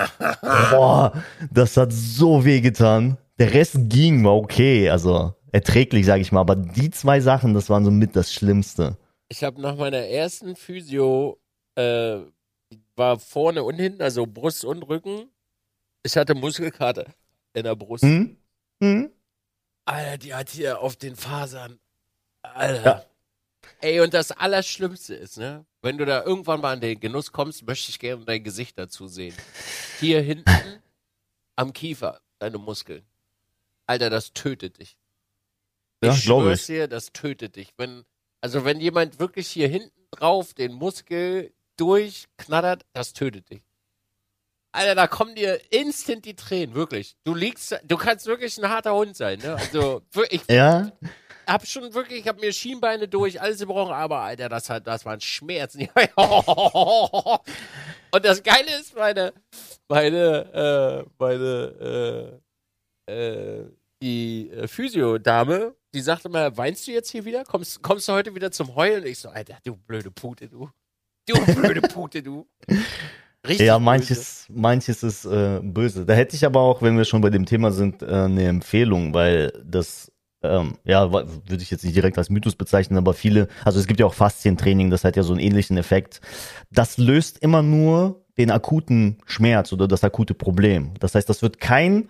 Boah, das hat so wehgetan. Der Rest ging, war okay, also erträglich, sag ich mal. Aber die zwei Sachen, das waren so mit das Schlimmste. Ich habe nach meiner ersten Physio, äh, war vorne und hinten, also Brust und Rücken. Ich hatte Muskelkater in der Brust. Hm? Hm? Alter, die hat hier auf den Fasern. Alter. Ja. Ey, und das Allerschlimmste ist, ne? Wenn du da irgendwann mal in den Genuss kommst, möchte ich gerne dein Gesicht dazu sehen. Hier hinten am Kiefer, deine Muskeln. Alter, das tötet dich. Ja, ich glaube ich. dir, das tötet dich. Wenn, also wenn jemand wirklich hier hinten drauf den Muskel durchknattert, das tötet dich. Alter, da kommen dir instant die Tränen, wirklich. Du liegst, du kannst wirklich ein harter Hund sein, ne? Also, wirklich, Ja? Hab schon wirklich, ich hab mir Schienbeine durch, alles gebrochen, aber Alter, das hat, das waren Schmerzen. Und das Geile ist, meine, meine, äh, meine, äh, äh, die äh, Physio-Dame, die sagte mal, weinst du jetzt hier wieder? Kommst, kommst du heute wieder zum Heulen? Ich so, Alter, du blöde Pute, du. Du blöde Pute, du. Richtig Ja, böse. manches, manches ist äh, böse. Da hätte ich aber auch, wenn wir schon bei dem Thema sind, äh, eine Empfehlung, weil das, ähm, ja, würde ich jetzt nicht direkt als Mythos bezeichnen, aber viele, also es gibt ja auch Faszientraining, das hat ja so einen ähnlichen Effekt. Das löst immer nur den akuten Schmerz oder das akute Problem. Das heißt, das wird kein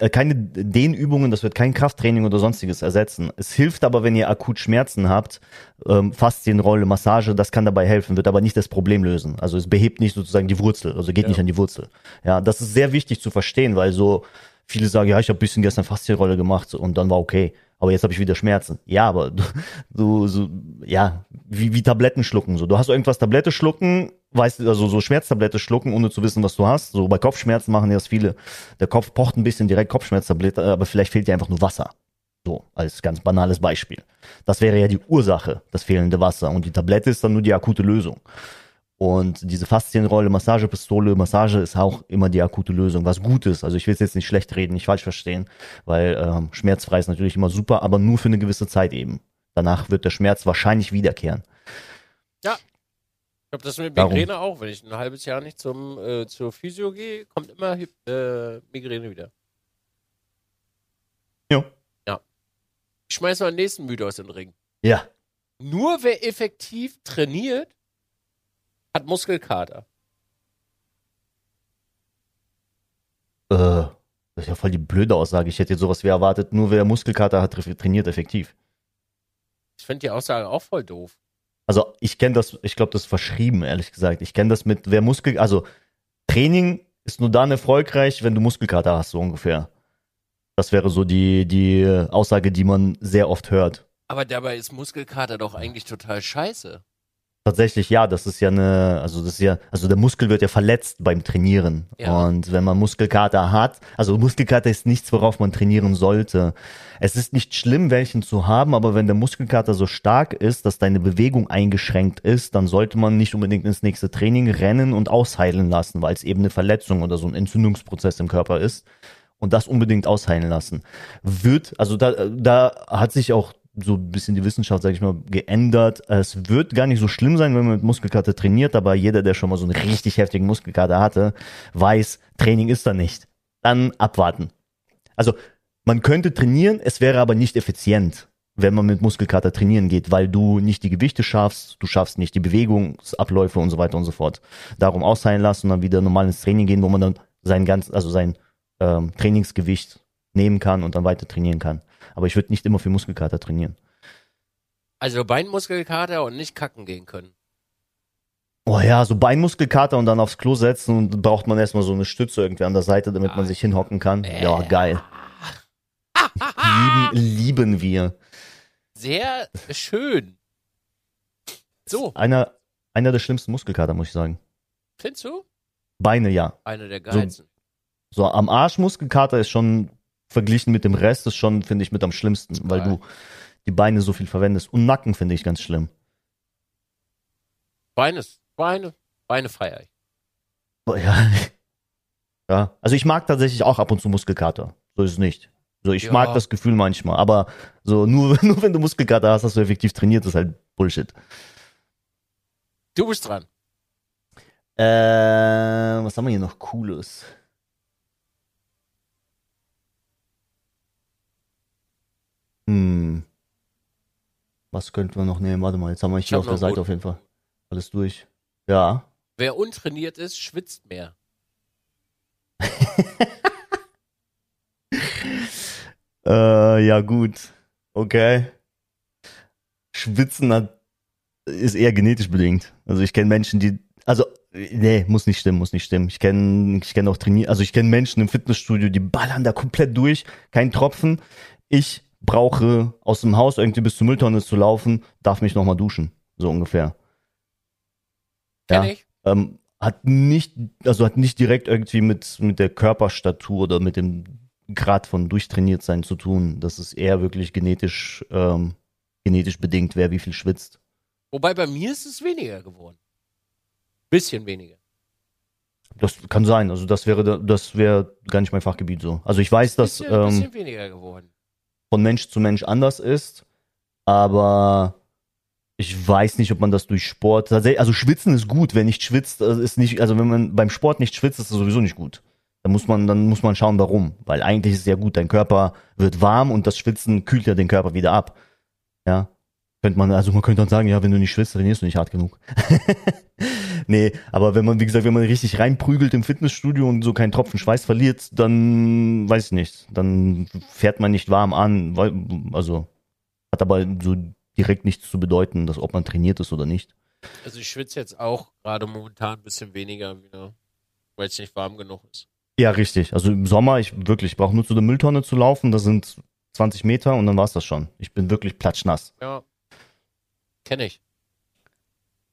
äh, keine Dehnübungen, das wird kein Krafttraining oder sonstiges ersetzen. Es hilft aber, wenn ihr akut Schmerzen habt, ähm, Faszienrolle, Massage, das kann dabei helfen, wird aber nicht das Problem lösen. Also es behebt nicht sozusagen die Wurzel, also geht Ja. nicht an die Wurzel. Ja, das ist sehr wichtig zu verstehen, weil so viele sagen, ja, ich habe ein bisschen gestern Faszienrolle gemacht und dann war okay. Aber jetzt habe ich wieder Schmerzen. Ja, aber du, du so, ja, wie, wie Tabletten schlucken. So, du hast irgendwas Tablette schlucken, weißt du, also so Schmerztablette schlucken, ohne zu wissen, was du hast. So bei Kopfschmerzen machen das viele. Der Kopf pocht ein bisschen direkt Kopfschmerztablette, aber vielleicht fehlt dir einfach nur Wasser. So, als ganz banales Beispiel. Das wäre ja die Ursache, das fehlende Wasser. Und die Tablette ist dann nur die akute Lösung. Und diese Faszienrolle, Massagepistole, Massage ist auch immer die akute Lösung, was gut ist. Also ich will es jetzt nicht schlecht reden, nicht falsch verstehen, weil ähm, schmerzfrei ist natürlich immer super, aber nur für eine gewisse Zeit eben. Danach wird der Schmerz wahrscheinlich wiederkehren. Ich habe das mit Darum. Migräne auch. Wenn ich ein halbes Jahr nicht zum, äh, zur Physio gehe, kommt immer äh, Migräne wieder. Ja. Ich schmeiß mal den nächsten Mythos in den Ring. Ja. Nur wer effektiv trainiert, hat Muskelkater. Äh, das ist ja voll die blöde Aussage. Ich hätte jetzt sowas wie erwartet, nur wer Muskelkater hat, tra- trainiert effektiv. Ich finde die Aussage auch voll doof. Also ich kenne das, ich glaube, das ist verschrieben, ehrlich gesagt. Ich kenne das mit, wer Muskel, also Training ist nur dann erfolgreich, wenn du Muskelkater hast, so ungefähr. Das wäre so die, die Aussage, die man sehr oft hört. Aber dabei ist Muskelkater doch eigentlich total scheiße. Tatsächlich, ja, das ist ja eine, also das ist ja, also der Muskel wird ja verletzt beim Trainieren. Ja. Und wenn man Muskelkater hat, also Muskelkater ist nichts, worauf man trainieren sollte. Es ist nicht schlimm, welchen zu haben, aber wenn der Muskelkater so stark ist, dass deine Bewegung eingeschränkt ist, dann sollte man nicht unbedingt ins nächste Training rennen und ausheilen lassen, weil es eben eine Verletzung oder so ein Entzündungsprozess im Körper ist. Und das unbedingt ausheilen lassen. Wird, also da, da hat sich auch so ein bisschen die Wissenschaft, sag ich mal, geändert. Es wird gar nicht so schlimm sein, wenn man mit Muskelkater trainiert, aber jeder, der schon mal so einen richtig heftigen Muskelkater hatte, weiß, Training ist da nicht. Dann abwarten. Also, man könnte trainieren, es wäre aber nicht effizient, wenn man mit Muskelkater trainieren geht, weil du nicht die Gewichte schaffst, du schaffst nicht die Bewegungsabläufe und so weiter und so fort. Darum ausheilen lassen und dann wieder normal ins Training gehen, wo man dann sein ganz, also sein ähm, Trainingsgewicht nehmen kann und dann weiter trainieren kann. Aber ich würde nicht immer für Muskelkater trainieren. Also Beinmuskelkater und nicht kacken gehen können. Oh ja, so Beinmuskelkater und dann aufs Klo setzen und braucht man erstmal so eine Stütze irgendwie an der Seite, damit man sich hinhocken kann. Ja, geil. Lieben, lieben wir. Sehr schön. So, Einer, einer der schlimmsten Muskelkater, muss ich sagen. findest du? Beine, ja. Einer der geilsten. So am Arsch Muskelkater ist schon verglichen mit dem Rest ist schon, finde ich, mit am schlimmsten, weil du die Beine so viel verwendest. Und Nacken finde ich ganz schlimm. Beine, Beine, Beine feier ich. Oh, Ja. ja. Also ich mag tatsächlich auch ab und zu Muskelkater. So ist es nicht. So, ich Ja. mag das Gefühl manchmal, aber so nur, nur wenn du Muskelkater hast, hast du effektiv trainiert, ist halt Bullshit. Du bist dran. Äh, was haben wir hier noch Cooles? Hm. Was könnten wir noch nehmen? Warte mal, jetzt haben wir hier auf der Seite gut. auf jeden Fall alles durch. Ja. Wer untrainiert ist, schwitzt mehr. Äh, ja, gut. Okay. Schwitzen hat, ist eher genetisch bedingt. Also ich kenne Menschen, die, also, nee, muss nicht stimmen, muss nicht stimmen. Ich kenne, ich kenne auch trainieren, also ich kenne Menschen im Fitnessstudio, die ballern da komplett durch, kein Tropfen. Ich brauche aus dem Haus irgendwie bis zur Mülltonne zu laufen, darf mich nochmal duschen. So ungefähr. Ja. Ähm, hat nicht, also hat nicht direkt irgendwie mit, mit der Körperstatur oder mit dem Grad von durchtrainiert sein zu tun. Das ist eher wirklich genetisch, ähm, genetisch bedingt, wer wie viel schwitzt. Wobei bei mir ist es weniger geworden. Bisschen weniger. Das kann sein. Also das wäre, da- das wäre gar nicht mein Fachgebiet so. Also ich weiß, dass Bisschen, ähm, bisschen weniger geworden. Von Mensch zu Mensch anders ist, aber ich weiß nicht, ob man das durch Sport also schwitzen ist gut, wenn nicht schwitzt, äh, ist nicht, also wenn man beim Sport nicht schwitzt, ist das sowieso nicht gut. Da muss man, dann muss man schauen, warum. Weil eigentlich ist es ja gut, dein Körper wird warm und das Schwitzen kühlt ja den Körper wieder ab. Ja. Könnte man, also man könnte dann sagen, ja, wenn du nicht schwitzt, trainierst du nicht hart genug. nee, aber wenn man, wie gesagt, wenn man richtig reinprügelt im Fitnessstudio und so keinen Tropfen Schweiß verliert, dann weiß ich nicht. Dann fährt man nicht warm an. Weil, also hat aber so direkt nichts zu bedeuten, dass ob man trainiert ist oder nicht. Also ich schwitze jetzt auch gerade momentan ein bisschen weniger wieder, weil es nicht warm genug ist. Ja, richtig. Also im Sommer, ich wirklich, ich brauche nur zu der Mülltonne zu laufen, das sind 20 Meter und dann war es das schon. Ich bin wirklich platschnass. Ja. Kenne ich.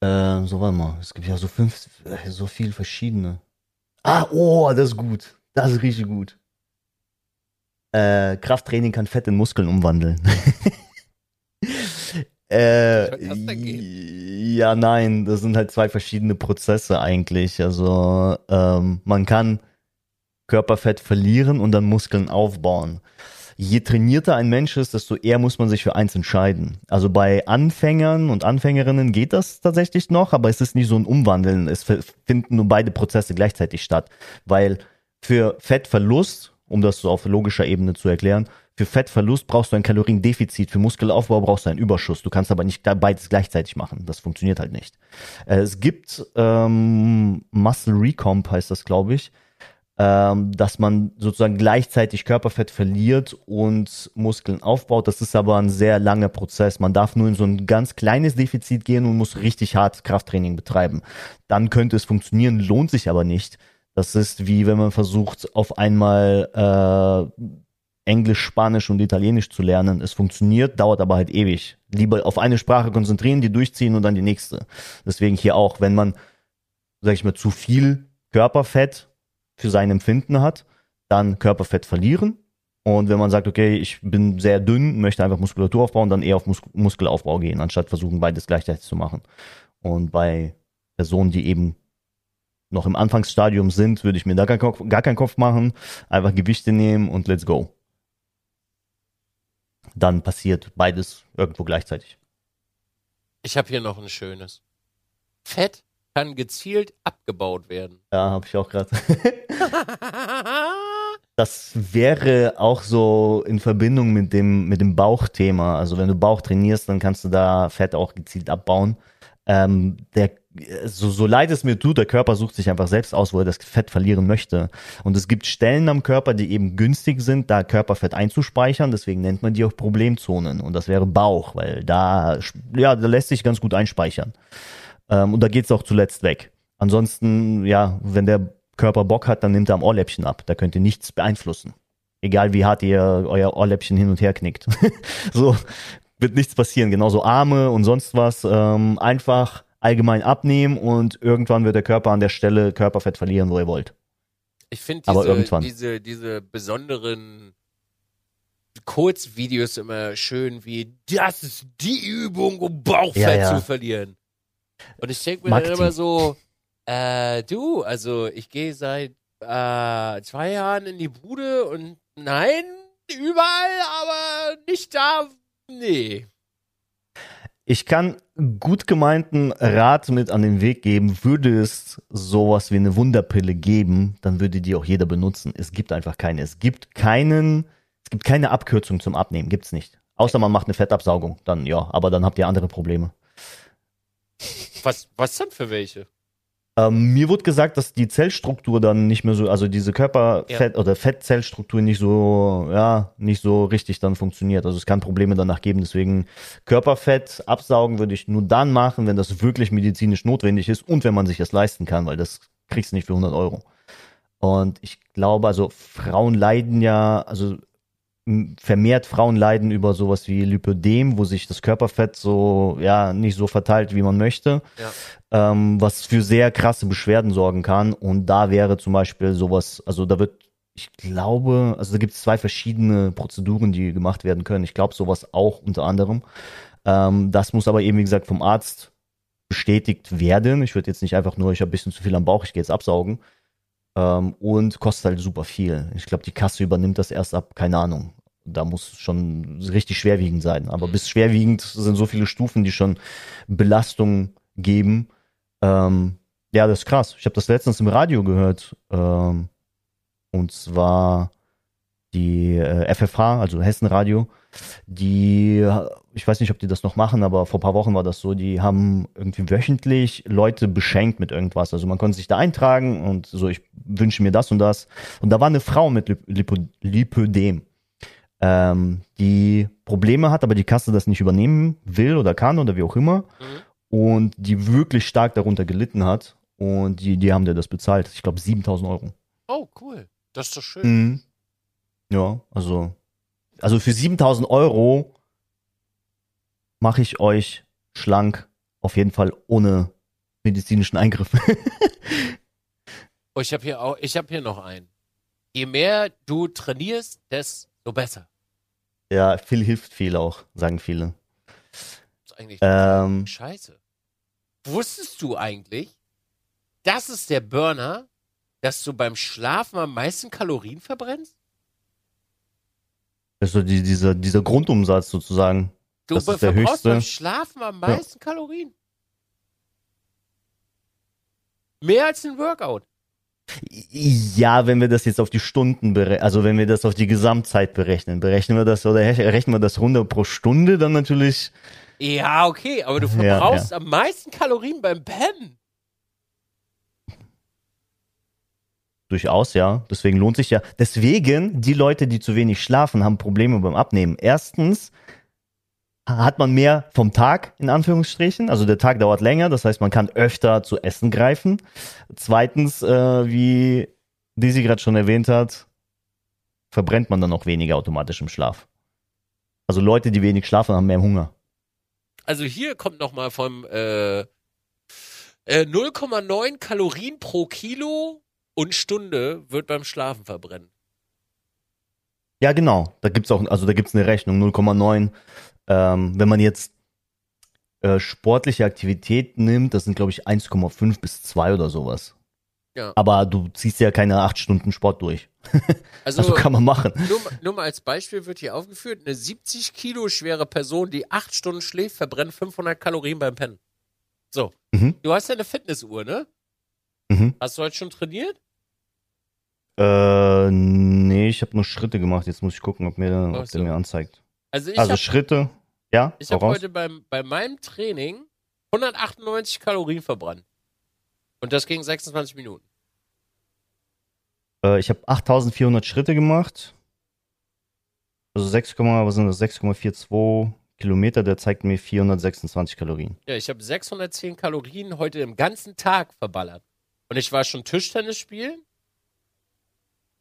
Äh, so warte mal, es gibt ja so fünf, äh, so viel verschiedene. Ah, oh, das ist gut. Das ist richtig gut. Äh, Krafttraining kann Fett in Muskeln umwandeln. äh, ja, nein, das sind halt zwei verschiedene Prozesse eigentlich. Also ähm, man kann Körperfett verlieren und dann Muskeln aufbauen je trainierter ein Mensch ist, desto eher muss man sich für eins entscheiden. Also bei Anfängern und Anfängerinnen geht das tatsächlich noch, aber es ist nicht so ein Umwandeln. Es finden nur beide Prozesse gleichzeitig statt. Weil für Fettverlust, um das so auf logischer Ebene zu erklären, für Fettverlust brauchst du ein Kaloriendefizit, für Muskelaufbau brauchst du einen Überschuss. Du kannst aber nicht beides gleichzeitig machen. Das funktioniert halt nicht. Äh, es gibt ähm, Muscle Recomp, heißt das, glaube ich ähm, dass man sozusagen gleichzeitig Körperfett verliert und Muskeln aufbaut. Das ist aber ein sehr langer Prozess. Man darf nur in so ein ganz kleines Defizit gehen und muss richtig hart Krafttraining betreiben. Dann könnte es funktionieren, lohnt sich aber nicht. Das ist wie wenn man versucht, auf einmal äh, Englisch, Spanisch und Italienisch zu lernen. Es funktioniert, dauert aber halt ewig. Lieber auf eine Sprache konzentrieren, die durchziehen und dann die nächste. Deswegen hier auch, wenn man, sag ich mal, zu viel Körperfett für sein Empfinden hat, dann Körperfett verlieren. Und wenn man sagt, okay, ich bin sehr dünn, möchte einfach Muskulatur aufbauen, dann eher auf Mus Muskelaufbau gehen, anstatt versuchen, beides gleichzeitig zu machen. Und bei Personen, die eben noch im Anfangsstadium sind, würde ich mir da gar, gar keinen Kopf machen, einfach Gewichte nehmen und let's go. Dann passiert beides irgendwo gleichzeitig. Ich habe hier noch ein schönes. Fett kann gezielt abgebaut werden. Ja, habe ich auch gerade. das wäre auch so in Verbindung mit dem, mit dem Bauchthema. Also wenn du Bauch trainierst, dann kannst du da Fett auch gezielt abbauen. Ähm, der, so, so leid es mir tut, der Körper sucht sich einfach selbst aus, wo er das Fett verlieren möchte. Und es gibt Stellen am Körper, die eben günstig sind, da Körperfett einzuspeichern. Deswegen nennt man die auch Problemzonen. Und das wäre Bauch, weil da, ja, da lässt sich ganz gut einspeichern. Ähm, und da geht's auch zuletzt weg. Ansonsten, ja, wenn der Körper Bock hat, dann nimmt er am Ohrläppchen ab. Da könnt ihr nichts beeinflussen. Egal wie hart ihr euer Ohrläppchen hin und her knickt. so wird nichts passieren. Genauso Arme und sonst was. Ähm, einfach allgemein abnehmen und irgendwann wird der Körper an der Stelle Körperfett verlieren, wo ihr wollt. Ich finde diese, diese, diese besonderen Kurzvideos immer schön, wie das ist die Übung, um Bauchfett ja, ja. zu verlieren. Und ich denke mir Marketing. dann immer so, äh, du, also ich gehe seit äh, zwei Jahren in die Bude und nein, überall, aber nicht da, nee. Ich kann gut gemeinten Rat mit an den Weg geben. Würde es sowas wie eine Wunderpille geben, dann würde die auch jeder benutzen. Es gibt einfach keine. Es gibt keinen, es gibt keine Abkürzung zum Abnehmen. Gibt's nicht. Außer man macht eine Fettabsaugung. Dann ja, aber dann habt ihr andere Probleme. Was, was denn für welche? Ähm, mir wurde gesagt, dass die Zellstruktur dann nicht mehr so, also diese Körperfett ja. oder Fettzellstruktur nicht so, ja, nicht so richtig dann funktioniert. Also es kann Probleme danach geben. Deswegen Körperfett absaugen würde ich nur dann machen, wenn das wirklich medizinisch notwendig ist und wenn man sich das leisten kann, weil das kriegst du nicht für 100 Euro. Und ich glaube, also Frauen leiden ja, also vermehrt Frauen leiden über sowas wie Lipödem, wo sich das Körperfett so, ja, nicht so verteilt, wie man möchte, ja. ähm, was für sehr krasse Beschwerden sorgen kann. Und da wäre zum Beispiel sowas, also da wird, ich glaube, also da gibt es zwei verschiedene Prozeduren, die gemacht werden können. Ich glaube, sowas auch unter anderem. Ähm, das muss aber eben, wie gesagt, vom Arzt bestätigt werden. Ich würde jetzt nicht einfach nur, ich habe ein bisschen zu viel am Bauch, ich gehe jetzt absaugen. Ähm, und kostet halt super viel. Ich glaube, die Kasse übernimmt das erst ab, keine Ahnung. Da muss schon richtig schwerwiegend sein. Aber mhm. bis schwerwiegend sind so viele Stufen, die schon Belastung geben. Ähm, ja, das ist krass. Ich habe das letztens im Radio gehört. Ähm, und zwar die äh, FFH, also Hessenradio, die, ich weiß nicht, ob die das noch machen, aber vor ein paar Wochen war das so, die haben irgendwie wöchentlich Leute beschenkt mit irgendwas. Also man konnte sich da eintragen und so, ich wünsche mir das und das. Und da war eine Frau mit Lip Lipödem, ähm, die Probleme hat, aber die Kasse das nicht übernehmen will oder kann oder wie auch immer. Mhm. Und die wirklich stark darunter gelitten hat. Und die, die haben dir das bezahlt. Ich glaube 7000 Euro. Oh, cool. Das ist doch schön. Mhm. Ja, also, also für 7000 Euro mache ich euch schlank, auf jeden Fall ohne medizinischen Eingriff. oh, ich habe hier auch, ich habe hier noch einen. Je mehr du trainierst, desto besser. Ja, viel hilft viel auch, sagen viele. Das ist eigentlich ähm, scheiße. Wusstest du eigentlich, das ist der Burner, dass du beim Schlafen am meisten Kalorien verbrennst? Also die, dieser, dieser Grundumsatz sozusagen. Du das ist der höchste. beim Schlafen am meisten ja. Kalorien. Mehr als ein Workout. Ja, wenn wir das jetzt auf die Stunden berechnen, also wenn wir das auf die Gesamtzeit berechnen, berechnen wir das oder rechnen wir das 100 pro Stunde, dann natürlich. Ja, okay, aber du verbrauchst ja, ja. am meisten Kalorien beim Pennen. Durchaus, ja. Deswegen lohnt sich ja. Deswegen, die Leute, die zu wenig schlafen, haben Probleme beim Abnehmen. Erstens hat man mehr vom Tag, in Anführungsstrichen. Also der Tag dauert länger, das heißt, man kann öfter zu essen greifen. Zweitens, äh, wie Dizzy gerade schon erwähnt hat, verbrennt man dann auch weniger automatisch im Schlaf. Also Leute, die wenig schlafen, haben mehr Hunger. Also hier kommt nochmal vom äh, äh, 0,9 Kalorien pro Kilo und Stunde wird beim Schlafen verbrennen. Ja, genau. Da gibt's auch, also da gibt's eine Rechnung, 0,9. Ähm, wenn man jetzt äh, sportliche Aktivität nimmt, das sind, glaube ich, 1,5 bis 2 oder sowas. Ja. Aber du ziehst ja keine 8 Stunden Sport durch. Also, also kann man machen. Nur, nur, mal als Beispiel wird hier aufgeführt, eine 70 Kilo schwere Person, die 8 Stunden schläft, verbrennt 500 Kalorien beim Pennen. So. Mhm. Du hast ja eine Fitnessuhr, ne? Mhm. Hast du heute schon trainiert? Äh, nee, ich habe nur Schritte gemacht. Jetzt muss ich gucken, ob, mir, ob so. der mir anzeigt. Also, also hab, Schritte, ja? Ich habe heute beim, bei meinem Training 198 Kalorien verbrannt. Und das ging 26 Minuten. Äh, ich habe 8400 Schritte gemacht. Also 6, was sind das? 6,42 Kilometer, der zeigt mir 426 Kalorien. Ja, ich habe 610 Kalorien heute im ganzen Tag verballert. Und ich war schon Tischtennis spielen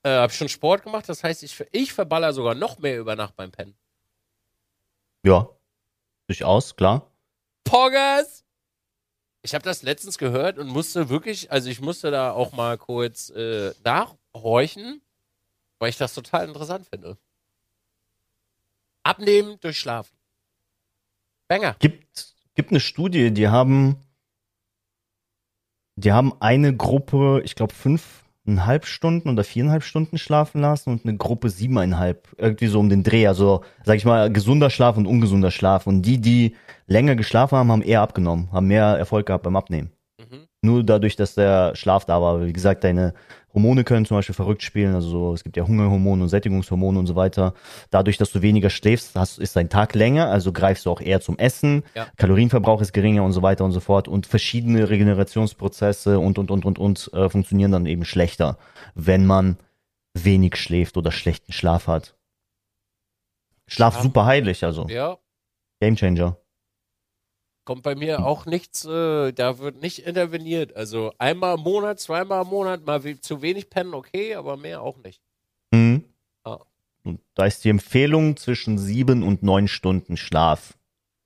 äh, hab schon Sport gemacht, das heißt, ich, ich verballer sogar noch mehr über Nacht beim Pennen. Ja, durchaus, klar. Poggers! Ich habe das letztens gehört und musste wirklich, also ich musste da auch mal kurz äh, nachhorchen, weil ich das total interessant finde. Abnehmen durch Schlafen. Banger. Gibt, gibt eine Studie, die haben, die haben eine Gruppe, ich glaube fünf eineinhalb Stunden oder viereinhalb Stunden schlafen lassen und eine Gruppe siebeneinhalb. Irgendwie so um den Dreh. Also, sag ich mal, gesunder Schlaf und ungesunder Schlaf. Und die, die länger geschlafen haben, haben eher abgenommen, haben mehr Erfolg gehabt beim Abnehmen. Mhm. Nur dadurch, dass der Schlaf da war. Wie gesagt, deine Hormone können zum Beispiel verrückt spielen. Also so, es gibt ja Hungerhormone und Sättigungshormone und so weiter. Dadurch, dass du weniger schläfst, hast, ist dein Tag länger, also greifst du auch eher zum Essen. Ja. Kalorienverbrauch ist geringer und so weiter und so fort. Und verschiedene Regenerationsprozesse und, und, und, und, und äh, funktionieren dann eben schlechter, wenn man wenig schläft oder schlechten Schlaf hat. Schlaf, Schlaf. super heilig, also. Ja. Gamechanger kommt bei mir auch nichts, äh, da wird nicht interveniert. Also einmal im Monat, zweimal im Monat, mal wie, zu wenig pennen, okay, aber mehr auch nicht. Mhm. Und da ist die Empfehlung zwischen sieben und neun Stunden Schlaf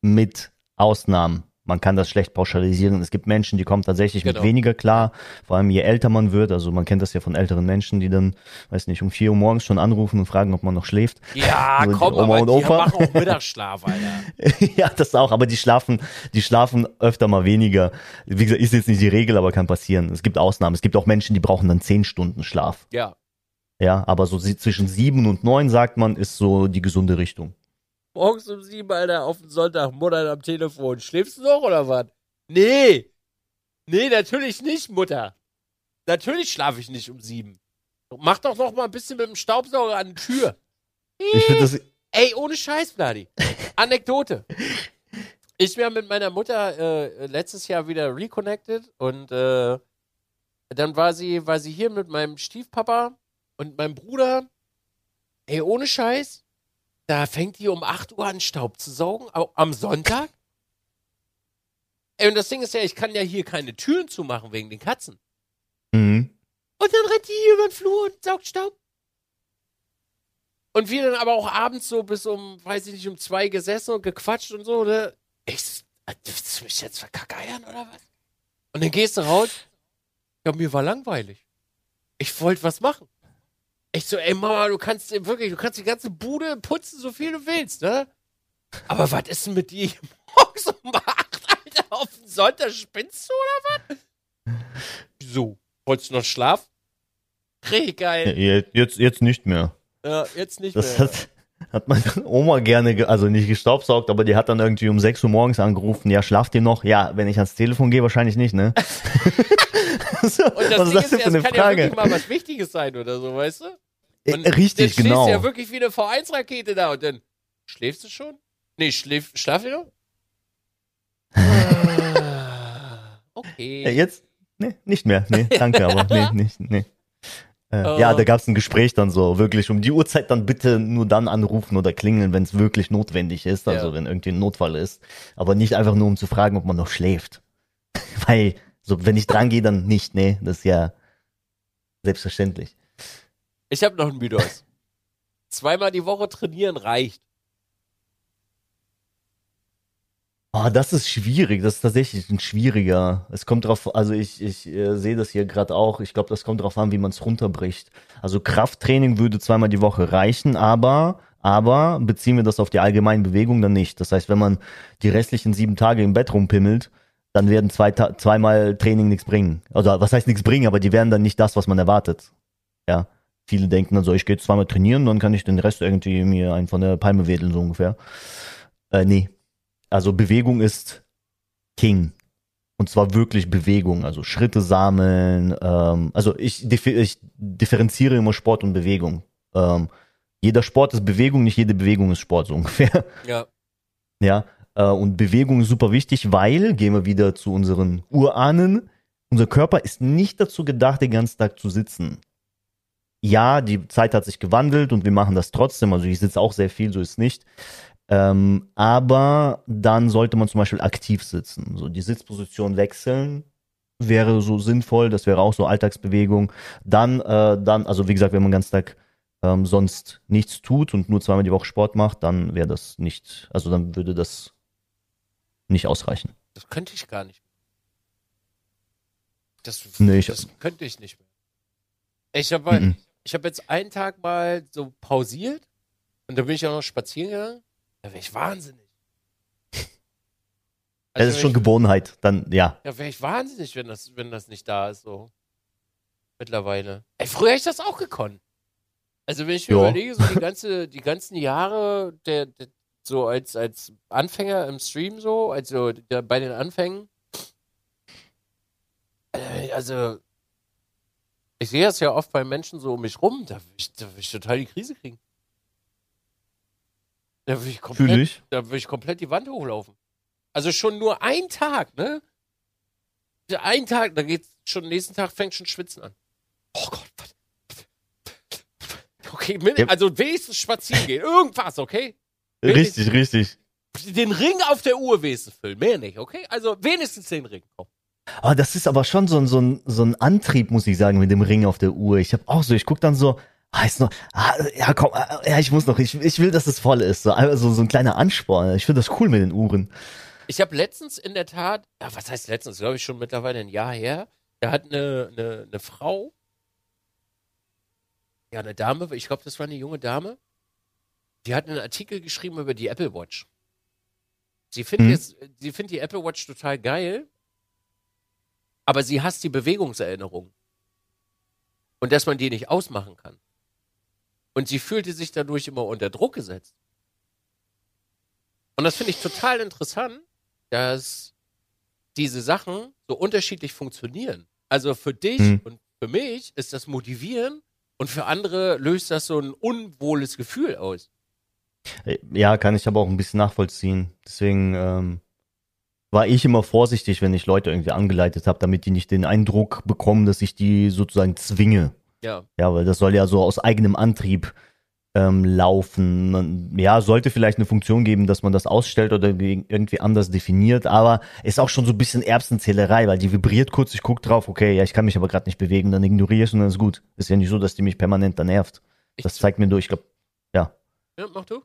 mit Ausnahmen man kann das schlecht pauschalisieren. Es gibt Menschen, die kommen tatsächlich genau. mit weniger klar, vor allem je älter man wird. Also man kennt das ja von älteren Menschen, die dann, weiß nicht, um vier Uhr morgens schon anrufen und fragen, ob man noch schläft. Ja, also komm, Oma aber und Opa. die machen auch Mittagsschlaf, Alter. ja, das auch, aber die schlafen, die schlafen öfter mal weniger. Wie gesagt, ist jetzt nicht die Regel, aber kann passieren. Es gibt Ausnahmen. Es gibt auch Menschen, die brauchen dann zehn Stunden Schlaf. Ja. Ja, aber so zwischen sieben und neun, sagt man, ist so die gesunde Richtung morgens um sieben, Alter, auf den Sonntag, Mutter am Telefon. Schläfst du noch oder was? Nee. Nee, natürlich nicht, Mutter. Natürlich schlafe ich nicht um sieben. Mach doch noch mal ein bisschen mit dem Staubsauger an die Tür. Ich finde das. Ey, ohne Scheiß, Vladi. Anekdote. Ich ja mit meiner Mutter äh, letztes Jahr wieder reconnected und äh, dann war sie, war sie hier mit meinem Stiefpapa und meinem Bruder. Ey, ohne Scheiß. Da fängt die um 8 Uhr an, Staub zu saugen, au- am Sonntag. Ey, und das Ding ist ja, ich kann ja hier keine Türen zumachen wegen den Katzen. Mhm. Und dann rennt die hier über den Flur und saugt Staub. Und wir dann aber auch abends so bis um, weiß ich nicht, um zwei gesessen und gequatscht und so, ne? Ich, äh, willst du mich jetzt verkackeiern oder was? Und dann gehst du raus. Ja, mir war langweilig. Ich wollte was machen. Ich so, ey Mama, du kannst wirklich, du kannst die ganze Bude putzen, so viel du willst, ne? Aber was ist denn mit dir morgens um acht, Alter, auf den Sonntag spinnst du oder was? So, wolltest du noch schlafen? Richtig geil. Jetzt, jetzt nicht mehr. Ja, jetzt nicht Das mehr. hat, hat meine Oma gerne, ge- also nicht gestaubsaugt, aber die hat dann irgendwie um 6 Uhr morgens angerufen. Ja, schlaft ihr noch? Ja, wenn ich ans Telefon gehe, wahrscheinlich nicht, ne? so, Und das was ist Ding das ist, ja, für eine kann ja Frage? wirklich mal was Wichtiges sein oder so, weißt du? Und Äh, Richtig, jetzt stehst genau. du ja wirklich wie eine V1-Rakete da und dann schläfst du schon? Nee, schläf, schlaf ich noch? Ah, Ja, okay. jetzt? Nee, nicht mehr. Nee, danke, aber nee, nicht, nee. Äh. Ja, da gab's ein Gespräch dann so, wirklich um die Uhrzeit dann bitte nur dann anrufen oder klingeln, wenn es wirklich notwendig ist, also Ja. wenn irgendwie ein Notfall ist. Aber nicht einfach nur um zu fragen, ob man noch schläft. Weil, so, wenn ich dran gehe, dann nicht, nee, das ist ja selbstverständlich. Ich habe noch einen Mythos. Zweimal die Woche trainieren reicht. Oh, das ist schwierig. Das ist tatsächlich ein schwieriger. Es kommt drauf, also ich, ich äh, sehe das hier gerade auch. Ich glaube, das kommt drauf an, wie man es runterbricht. Also Krafttraining würde zweimal die Woche reichen, aber, aber beziehen wir das auf die allgemeine Bewegung dann nicht. Das heißt, wenn man die restlichen sieben Tage im Bett rumpimmelt, dann werden zwei, zweimal Training nichts bringen. Also was heißt nichts bringen, aber die werden dann nicht das, was man erwartet. Ja. Viele denken dann so, ich gehe zweimal trainieren, dann kann ich den Rest irgendwie mir einen von der Palme wedeln, so ungefähr. Äh, nee. Also Bewegung ist King. Und zwar wirklich Bewegung, also Schritte sammeln. Ähm, also ich, ich differenziere immer Sport und Bewegung. Ähm, jeder Sport ist Bewegung, nicht jede Bewegung ist Sport, so ungefähr. Ja. Ja, äh, und Bewegung ist super wichtig, weil, gehen wir wieder zu unseren Urahnen, unser Körper ist nicht dazu gedacht, den ganzen Tag zu sitzen. Ja, die Zeit hat sich gewandelt und wir machen das trotzdem. Also ich sitze auch sehr viel, so ist es nicht. Ähm, aber dann sollte man zum Beispiel aktiv sitzen. So die Sitzposition wechseln wäre so sinnvoll. Das wäre auch so Alltagsbewegung. Dann, äh, dann, also wie gesagt, wenn man den ganzen Tag ähm, sonst nichts tut und nur zweimal die Woche Sport macht, dann wäre das nicht, also dann würde das nicht ausreichen. Das könnte ich gar nicht. Das, Nee, ich- das könnte ich nicht mehr. Ich habe Mhm. ich hab jetzt einen Tag mal so pausiert und dann bin ich auch noch spazieren gegangen. Da wäre ich wahnsinnig. Das Also ist wär schon ich, Gewohnheit. Dann, ja. Ja, wäre ich wahnsinnig, wenn das, wenn das nicht da ist, so. Mittlerweile. Ey, früher hätte ich das auch gekonnt. Also, wenn ich mir Ja. überlege, so die, ganze, die ganzen Jahre, der, der, so als, als Anfänger im Stream, so, also der, bei den Anfängen. Also, ich sehe das ja oft bei Menschen so um mich rum, da würde ich, da ich total die Krise kriegen. Da würde ich komplett Fühle ich. da würde ich komplett die Wand hochlaufen. Also schon nur ein Tag, ne? Ein Tag, da geht's schon, nächsten Tag fängt schon Schwitzen an. Oh Gott, was? Okay, also wenigstens spazieren gehen. Irgendwas, okay? Wirklich? Richtig, richtig. Den Ring auf der Uhr wenigstens füllen. Mehr nicht, okay? Also wenigstens den Ring. Komm. Aber das ist aber schon so ein, so ein, so ein Antrieb, muss ich sagen, mit dem Ring auf der Uhr. Ich habe auch so, ich guck dann so, ah, ist noch, ah, ja, komm, ah, ja, ich muss noch, ich, ich will, dass es voll ist. So, also so ein kleiner Ansporn. Ich finde das cool mit den Uhren. Ich habe letztens in der Tat, ja, was heißt letztens, glaube ich schon mittlerweile ein Jahr her, da hat eine, eine, eine Frau, ja, eine Dame, ich glaube, das war eine junge Dame, die hat einen Artikel geschrieben über die Apple Watch. Sie findet jetzt, sie findet die Apple Watch total geil, aber sie hasst die Bewegungserinnerung. Und dass man die nicht ausmachen kann. Und sie fühlte sich dadurch immer unter Druck gesetzt. Und das finde ich total interessant, dass diese Sachen so unterschiedlich funktionieren. Also für dich Mhm. und für mich ist das motivieren, Und für andere löst das so ein unwohles Gefühl aus. Äh, Ja, kann ich aber auch ein bisschen nachvollziehen. Deswegen ähm, war ich immer vorsichtig, wenn ich Leute irgendwie angeleitet habe, damit die nicht den Eindruck bekommen, dass ich die sozusagen zwinge. Ja. Ja, weil das soll ja so aus eigenem Antrieb ähm, laufen. Man, ja, sollte vielleicht eine Funktion geben, dass man das ausstellt oder ge- irgendwie anders definiert, aber ist auch schon so ein bisschen Erbsenzählerei, weil die vibriert kurz, ich guck drauf, okay, ja, ich kann mich aber gerade nicht bewegen, dann ignoriere ich und dann ist gut. Ist ja nicht so, dass die mich permanent da nervt. Ich, Das zeigt mir nur, ich glaube, ja, mach du?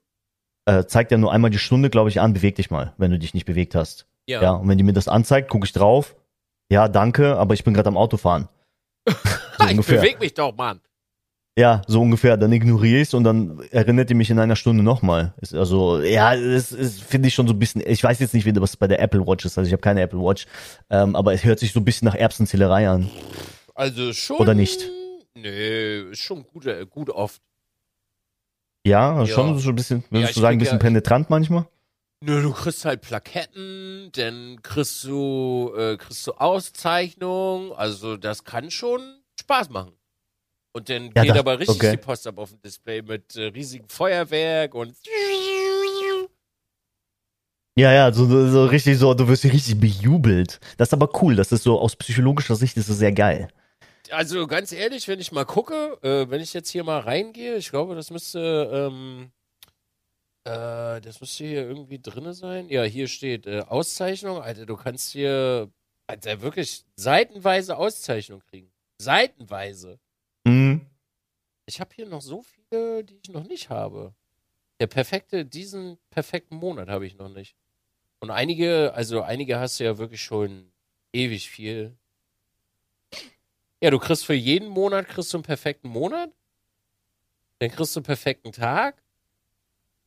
äh, zeigt ja nur einmal die Stunde, glaube ich, an, beweg dich mal, wenn du dich nicht bewegt hast. Ja. Ja, und wenn die mir das anzeigt, gucke ich drauf. Ja, danke, aber ich bin gerade am Autofahren. So ich ungefähr. beweg mich doch, Mann. Ja, so ungefähr. Dann ignoriere ich und dann erinnert die mich in einer Stunde nochmal. Also, ja, das ist, finde ich schon so ein bisschen, ich weiß jetzt nicht, wie das bei der Apple Watch ist, also ich habe keine Apple Watch, ähm, aber es hört sich so ein bisschen nach Erbsenzählerei an. Also schon. Oder nicht? Nee, ist schon gut, gut oft. Ja, Ja. schon so ein bisschen, würdest ich du sagen, ein bisschen ja- penetrant manchmal? Nö, du kriegst halt Plaketten, dann kriegst du, äh, kriegst du Auszeichnungen. Also das kann schon Spaß machen. Und dann Ja, geht das- aber richtig okay. die Post ab auf dem Display mit äh, riesigem Feuerwerk und Ja, ja, so, so richtig so, du wirst hier richtig bejubelt. Das ist aber cool, das ist so, aus psychologischer Sicht ist es sehr geil. also ganz ehrlich, wenn ich mal gucke, äh, wenn ich jetzt hier mal reingehe, ich glaube, das müsste, ähm, äh, das müsste hier irgendwie drinne sein. Ja, hier steht äh, Auszeichnung. Alter, du kannst hier, Alter, wirklich seitenweise Auszeichnung kriegen. Seitenweise. Mhm. Ich habe hier noch so viele, die ich noch nicht habe. Der perfekte, diesen perfekten Monat habe ich noch nicht. Und einige, also einige hast du ja wirklich schon ewig viel. Ja, du kriegst für jeden Monat kriegst du einen perfekten Monat. Dann kriegst du einen perfekten Tag.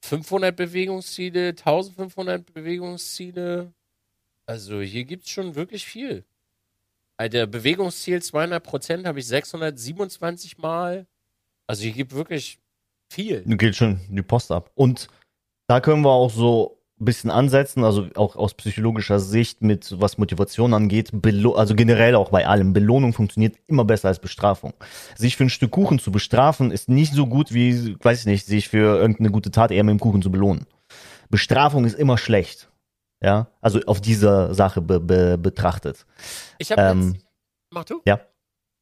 500 Bewegungsziele, 1500 Bewegungsziele. Also hier gibt's schon wirklich viel. Alter, Bewegungsziel 200 Prozent habe ich 627 Mal. Also hier gibt wirklich viel. Geht schon die Post ab. Und da können wir auch so bisschen ansetzen, also auch aus psychologischer Sicht mit was Motivation angeht, also generell auch bei allem. Belohnung funktioniert immer besser als Bestrafung. Sich für ein Stück Kuchen zu bestrafen ist nicht so gut wie, weiß ich nicht, sich für irgendeine gute Tat eher mit dem Kuchen zu belohnen. Bestrafung ist immer schlecht. Ja, also auf dieser Sache be be betrachtet. Ich habe Ähm, jetzt. Mach du?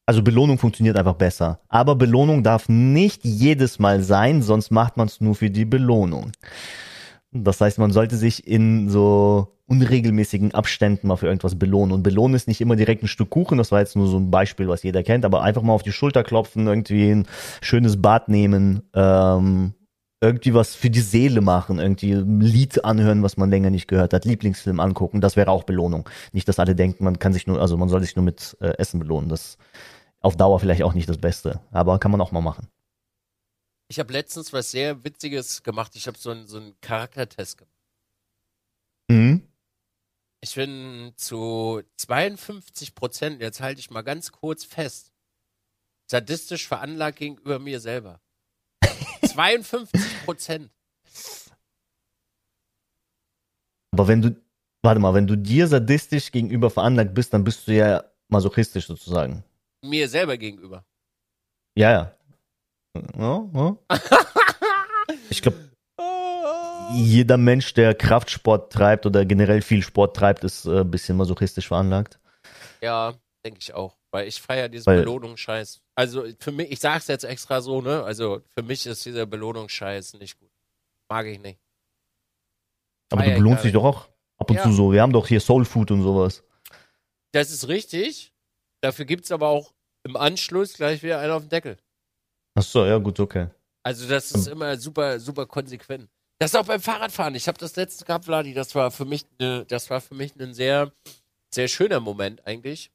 Also Belohnung funktioniert einfach besser. Aber Belohnung darf nicht jedes Mal sein, sonst macht man es nur für die Belohnung. Das heißt, man sollte sich in so unregelmäßigen Abständen mal für irgendwas belohnen. Und belohnen ist nicht immer direkt ein Stück Kuchen, das war jetzt nur so ein Beispiel, was jeder kennt, aber einfach mal auf die Schulter klopfen, irgendwie ein schönes Bad nehmen, ähm, irgendwie was für die Seele machen, irgendwie ein Lied anhören, was man länger nicht gehört hat, Lieblingsfilm angucken, das wäre auch Belohnung. Nicht, dass alle denken, man kann sich nur, also man soll sich nur mit äh, Essen belohnen. Das auf Dauer vielleicht auch nicht das Beste, aber kann man auch mal machen. Ich habe letztens was sehr Witziges gemacht. Ich habe so einen so einen Charaktertest gemacht. Mhm. Ich bin zu 52 Prozent, jetzt halte ich mal ganz kurz fest, sadistisch veranlagt gegenüber mir selber. 52 Prozent. Aber wenn du, warte mal, wenn du dir sadistisch gegenüber veranlagt bist, dann bist du ja masochistisch sozusagen. Mir selber gegenüber. Ja, ja. Ja, ja. Ich glaube, jeder Mensch, der Kraftsport treibt oder generell viel Sport treibt, ist äh, ein bisschen masochistisch veranlagt. Ja, denke ich auch. Weil ich feiere diesen Weil- Belohnungsscheiß. Also für mich, ich sag's jetzt extra so, ne? Also für mich ist dieser Belohnungsscheiß nicht gut. Mag ich nicht. Aber du belohnst dich doch auch ab und Ja. zu so. Wir haben doch hier Soul Food und sowas. Das ist richtig. Dafür gibt's aber auch im Anschluss gleich wieder einen auf den Deckel. Ach so, ja gut, okay. Also das ist immer super, super konsequent. Das ist auch beim Fahrradfahren. Ich habe das letzte gehabt, Vladi. Das war für mich, ne, das war für mich ein sehr, sehr schöner Moment eigentlich.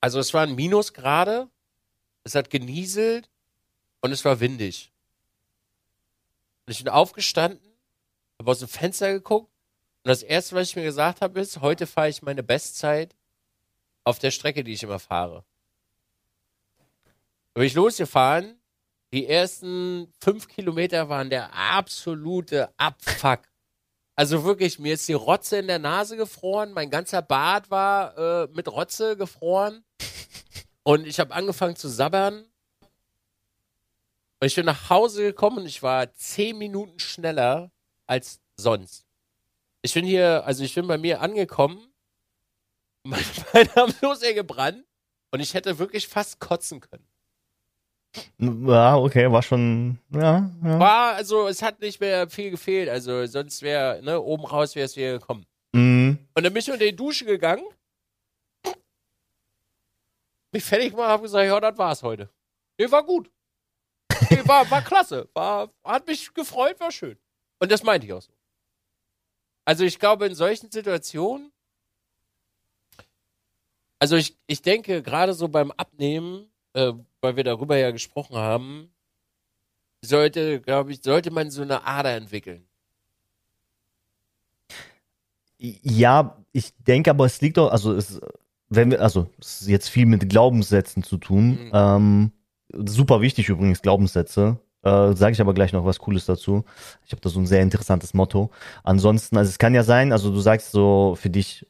Also es waren Minusgrade, es hat genieselt und es war windig. Und ich bin aufgestanden, habe aus dem Fenster geguckt und das erste, was ich mir gesagt habe, ist, heute fahre ich meine Bestzeit auf der Strecke, die ich immer fahre. Da bin ich losgefahren. Die ersten fünf Kilometer waren der absolute Abfuck. Also wirklich, mir ist die Rotze in der Nase gefroren, mein ganzer Bart war äh, mit Rotze gefroren und ich habe angefangen zu sabbern Und ich bin nach Hause gekommen und ich war zehn Minuten schneller als sonst. Ich bin hier, also ich bin bei mir angekommen. Meine Beine haben so sehr gebrannt und ich hätte wirklich fast kotzen können. Ja, okay, war schon, ja, ja. War, also es hat nicht mehr viel gefehlt. Also sonst wäre, ne, oben raus wäre es wieder gekommen. Mhm. Und dann bin ich unter die Dusche gegangen. Mich fertig gemacht, hab gesagt, ja, das war's heute. Nee, war gut. Nee, war, war klasse. War, hat mich gefreut, war schön. Und das meinte ich auch so. Also ich glaube, in solchen Situationen, also ich, ich denke, gerade so beim Abnehmen, äh, weil wir darüber ja gesprochen haben, sollte, glaube ich, sollte man so eine Ader entwickeln. Ja, ich denke aber, es liegt doch, also es, wenn wir, also es ist jetzt viel mit Glaubenssätzen zu tun. Mhm. Ähm, super wichtig übrigens, Glaubenssätze. Äh, Sage ich aber gleich noch was Cooles dazu. Ich habe da so ein sehr interessantes Motto. Ansonsten, also es kann ja sein, also du sagst so für dich,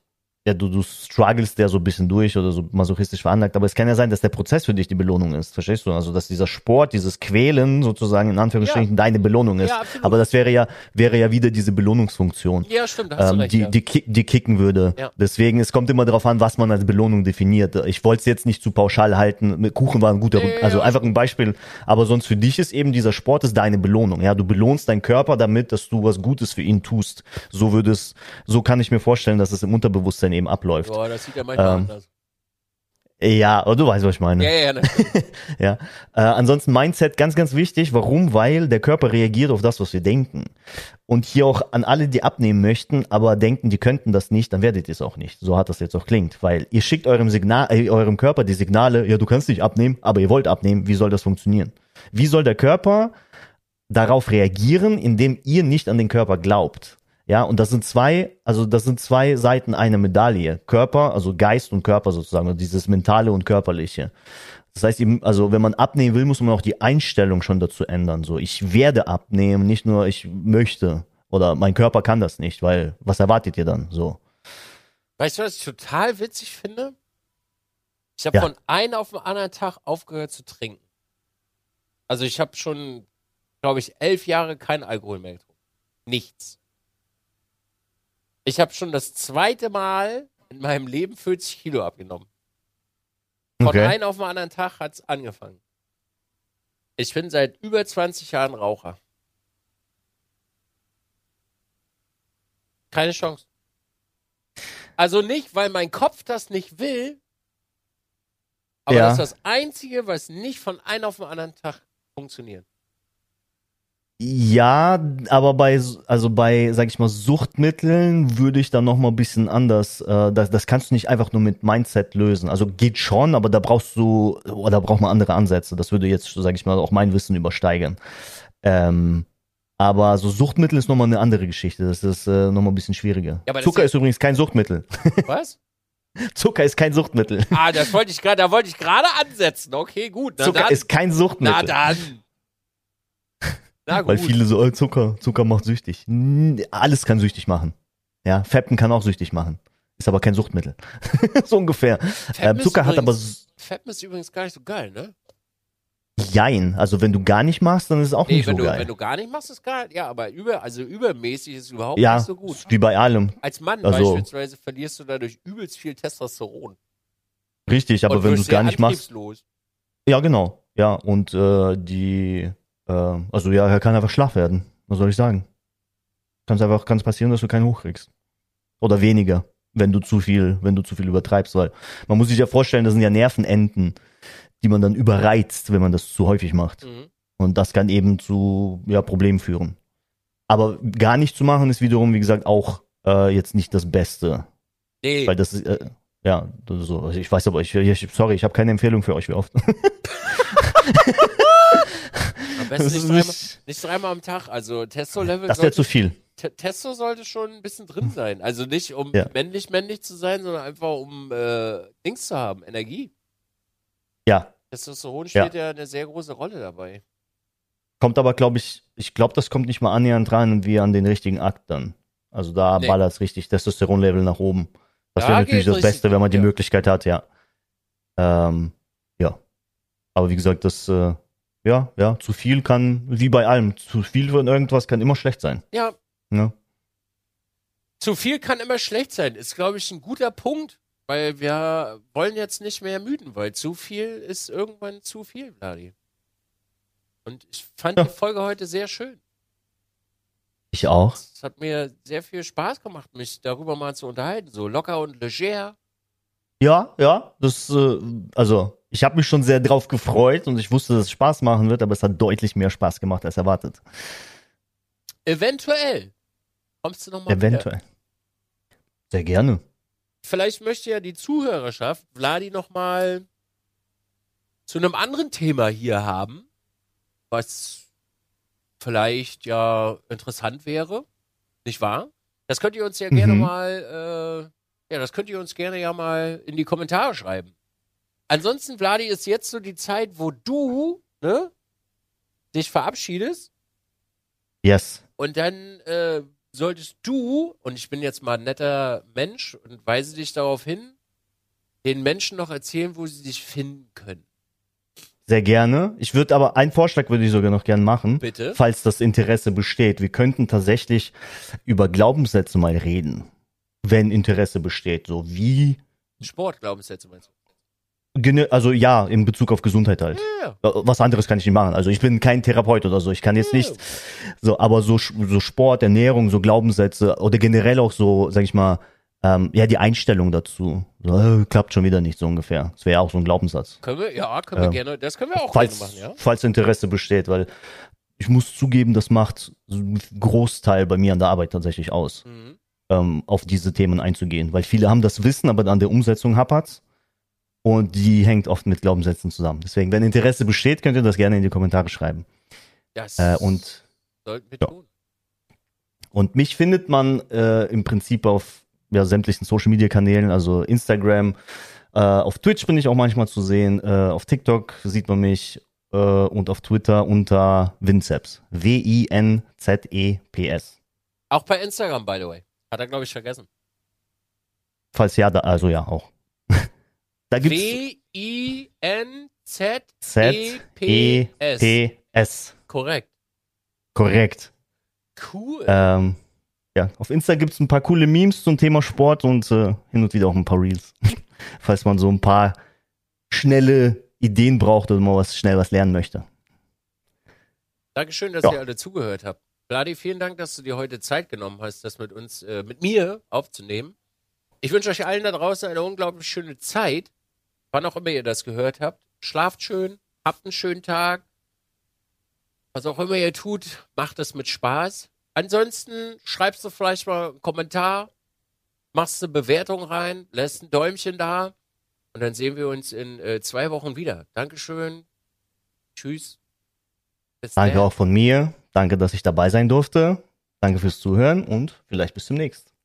ja, du, du strugglest ja so ein bisschen durch oder so masochistisch veranlagt, aber es kann ja sein, dass der Prozess für dich die Belohnung ist, verstehst du? Also, dass dieser Sport, dieses Quälen sozusagen in Anführungsstrichen deine Belohnung ist. Ja, absolut. aber das wäre ja, wäre ja wieder diese Belohnungsfunktion Ja, stimmt, hast du ähm, recht. die, ja. die, kick, die kicken würde. Ja. Deswegen, es kommt immer darauf an, was man als Belohnung definiert. Ich wollte es jetzt nicht zu pauschal halten. Mit Kuchen war ein guter, Nee, also ja. einfach ein Beispiel. Aber sonst für dich ist eben dieser Sport ist deine Belohnung. Ja, du belohnst deinen Körper damit, dass du was Gutes für ihn tust. So würde es, so kann ich mir vorstellen, dass es im Unterbewusstsein eben abläuft. Boah, das sieht ja manchmal Ähm, anders. Ja, aber du weißt, was ich meine. Ja, ja. Ja. Äh, ansonsten Mindset ganz, ganz wichtig. Warum? Weil der Körper reagiert auf das, was wir denken. Und hier auch an alle, die abnehmen möchten, aber denken, die könnten das nicht, dann werdet ihr es auch nicht. So hat das jetzt auch klingt. Weil ihr schickt eurem Signal, äh, eurem Körper die Signale, ja, du kannst nicht abnehmen, aber ihr wollt abnehmen. Wie soll das funktionieren? Wie soll der Körper darauf reagieren, indem ihr nicht an den Körper glaubt? Ja, und das sind zwei, also das sind zwei Seiten einer Medaille. Körper, also Geist und Körper sozusagen, und dieses mentale und körperliche. Das heißt, eben, also wenn man abnehmen will, muss man auch die Einstellung schon dazu ändern. So, ich werde abnehmen, nicht nur ich möchte oder mein Körper kann das nicht, weil was erwartet ihr dann? So. Weißt du, was ich total witzig finde? Ich habe Ja. von einem auf den anderen Tag aufgehört zu trinken. Also ich habe schon, glaube ich, elf Jahre keinen Alkohol mehr getrunken. Nichts. Ich habe schon das zweite Mal in meinem Leben 40 Kilo abgenommen. Von Okay. einem auf den anderen Tag hat's angefangen. Ich bin seit über 20 Jahren Raucher. Keine Chance. Also nicht, weil mein Kopf das nicht will, aber Ja. das ist das Einzige, was nicht von einem auf den anderen Tag funktioniert. Ja, aber bei, also bei, sag ich mal, Suchtmitteln würde ich dann noch mal ein bisschen anders. Äh, das, das kannst du nicht einfach nur mit Mindset lösen. Also geht schon, aber da brauchst du, oder braucht man andere Ansätze. Das würde jetzt, sag ich mal, auch mein Wissen übersteigern. Ähm, aber so Suchtmittel ist noch mal eine andere Geschichte. Das ist äh, noch mal ein bisschen schwieriger. Ja, Zucker ist ist übrigens kein Suchtmittel. Was? Zucker ist kein Suchtmittel. Ah, das wollte ich gerade, da wollte ich gerade ansetzen. Okay, gut. Na Zucker dann. ist kein na Suchtmittel. dann. Na gut. Weil viele so, oh, Zucker, Zucker macht süchtig. Alles kann süchtig machen. Ja, Feppen kann auch süchtig machen. Ist aber kein Suchtmittel. so ungefähr. Ähm, Zucker hat aber übrigens- Fetten ist übrigens gar nicht so geil, ne? Jein. Also wenn du gar nicht machst, dann ist es auch Nee, nicht so du, geil. wenn du gar nicht machst, ist geil. Ja, aber über, also übermäßig ist überhaupt ja, nicht so gut. wie bei allem. Als Mann Also- beispielsweise verlierst du dadurch übelst viel Testosteron. Richtig, aber Und wenn du es gar nicht machst. Ja, genau. Ja, und äh, die, also ja, er kann einfach schlaff werden. Was soll ich sagen? Kann einfach, kann es passieren, dass du keinen hochkriegst. Oder weniger, wenn du zu viel, wenn du zu viel übertreibst, weil man muss sich ja vorstellen, das sind ja Nervenenden, die man dann überreizt, wenn man das zu häufig macht. Mhm. Und das kann eben zu ja, Problemen führen. Aber gar nicht zu machen ist wiederum, wie gesagt, auch äh, jetzt nicht das Beste. Nee, Weil das ist, äh, ja, so. Also ich weiß aber, ich, ich sorry, ich habe keine Empfehlung für euch, wie oft. am besten nicht dreimal, nicht, dreimal am Tag. Also Testo-Level das wäre zu viel. Te- Testo sollte schon ein bisschen drin sein. Also nicht um Ja. männlich männlich zu sein, sondern einfach um äh, Dings zu haben, Energie. Ja, Testosteron Ja. spielt ja. eine sehr große Rolle dabei. kommt aber, glaube ich, ich glaube, das kommt nicht mal annähernd dran wie an den richtigen Akt dann. Also da Nee. ballert es richtig Testosteronlevel nach oben. Das Da wäre natürlich das Beste, wenn man die ja. Möglichkeit hat, ja. Ähm, ja. Aber wie gesagt, das, äh, ja, ja, zu viel kann, wie bei allem, zu viel von irgendwas kann immer schlecht sein. Ja. Ne? Zu viel kann immer schlecht sein, ist, glaube ich, ein guter Punkt, weil wir wollen jetzt nicht mehr müden, weil zu viel ist irgendwann zu viel, Vladi. Und ich fand Ja. die Folge heute sehr schön. Ich auch. Es hat mir sehr viel Spaß gemacht, mich darüber mal zu unterhalten. So locker und leger. Ja, ja, das, äh, also ich habe mich schon sehr drauf gefreut und ich wusste, dass es Spaß machen wird, aber es hat deutlich mehr Spaß gemacht als erwartet. Eventuell kommst du nochmal Wieder. Eventuell. Sehr gerne. Vielleicht möchte ja die Zuhörerschaft Vladi nochmal zu einem anderen Thema hier haben, was vielleicht ja interessant wäre, nicht wahr? Das könnt ihr uns ja gerne Mhm. mal, äh, ja, das könnt ihr uns gerne ja mal in die Kommentare schreiben. Ansonsten, Vladi, ist jetzt so die Zeit, wo du, ne, dich verabschiedest Yes. und dann äh, solltest du, und ich bin jetzt mal ein netter Mensch und weise dich darauf hin, den Menschen noch erzählen, wo sie dich finden können. Sehr gerne. Ich würde aber einen Vorschlag würde ich sogar noch gern machen, Bitte? falls das Interesse besteht. Wir könnten tatsächlich über Glaubenssätze mal reden, wenn Interesse besteht. So wie, Sportglaubenssätze meinst gene- also ja, in Bezug auf Gesundheit halt. Ja, Äh, Was anderes kann ich nicht machen. Also ich bin kein Therapeut oder so. Ich kann jetzt nicht so, aber so, so Sport, Ernährung, so Glaubenssätze oder generell auch so, sag ich mal, ähm, ja, die Einstellung dazu. So, äh, klappt schon wieder nicht so ungefähr. Das wäre ja auch so ein Glaubenssatz. können wir, ja, können wir Ähm, gerne, das können wir auch falls, gerne machen, ja. falls Interesse besteht, weil ich muss zugeben, das macht einen Großteil bei mir an der Arbeit tatsächlich aus, Mhm. ähm, auf diese Themen einzugehen, weil viele haben das Wissen, aber an der Umsetzung hapert's und die hängt oft mit Glaubenssätzen zusammen. Deswegen, wenn Interesse besteht, könnt ihr das gerne in die Kommentare schreiben. Das Äh, und sollten wir ja. tun. Und mich findet man äh, im Prinzip auf ja, sämtlichen Social Media Kanälen, also Instagram, äh, auf Twitch bin ich auch manchmal zu sehen, äh, auf TikTok sieht man mich äh, und auf Twitter unter Vinceps. W-I-N-Z-E-P-S. Auch bei Instagram, by the way. Hat er, glaube ich, vergessen. Falls ja, da, also ja, auch. Da gibt's W-I-N-Z-E-P-S. Z-E-P-S. Korrekt. Korrekt. Cool. Ähm, ja, auf Insta gibt's ein paar coole Memes zum Thema Sport und äh, hin und wieder auch ein paar Reels. Falls man so ein paar schnelle Ideen braucht oder mal was schnell was lernen möchte. Dankeschön, dass Ja. ihr alle zugehört habt. Vladi, vielen Dank, dass du dir heute Zeit genommen hast, das mit uns, äh, mit mir aufzunehmen. Ich wünsche euch allen da draußen eine unglaublich schöne Zeit, wann auch immer ihr das gehört habt. Schlaft schön, habt einen schönen Tag. Was auch immer ihr tut, macht es mit Spaß. Ansonsten schreibst du vielleicht mal einen Kommentar, machst eine Bewertung rein, lässt ein Däumchen da und dann sehen wir uns in äh, zwei Wochen wieder. Dankeschön. Tschüss. Bis Danke dann. auch von mir. Danke, dass ich dabei sein durfte. Danke fürs Zuhören und vielleicht bis zum nächsten.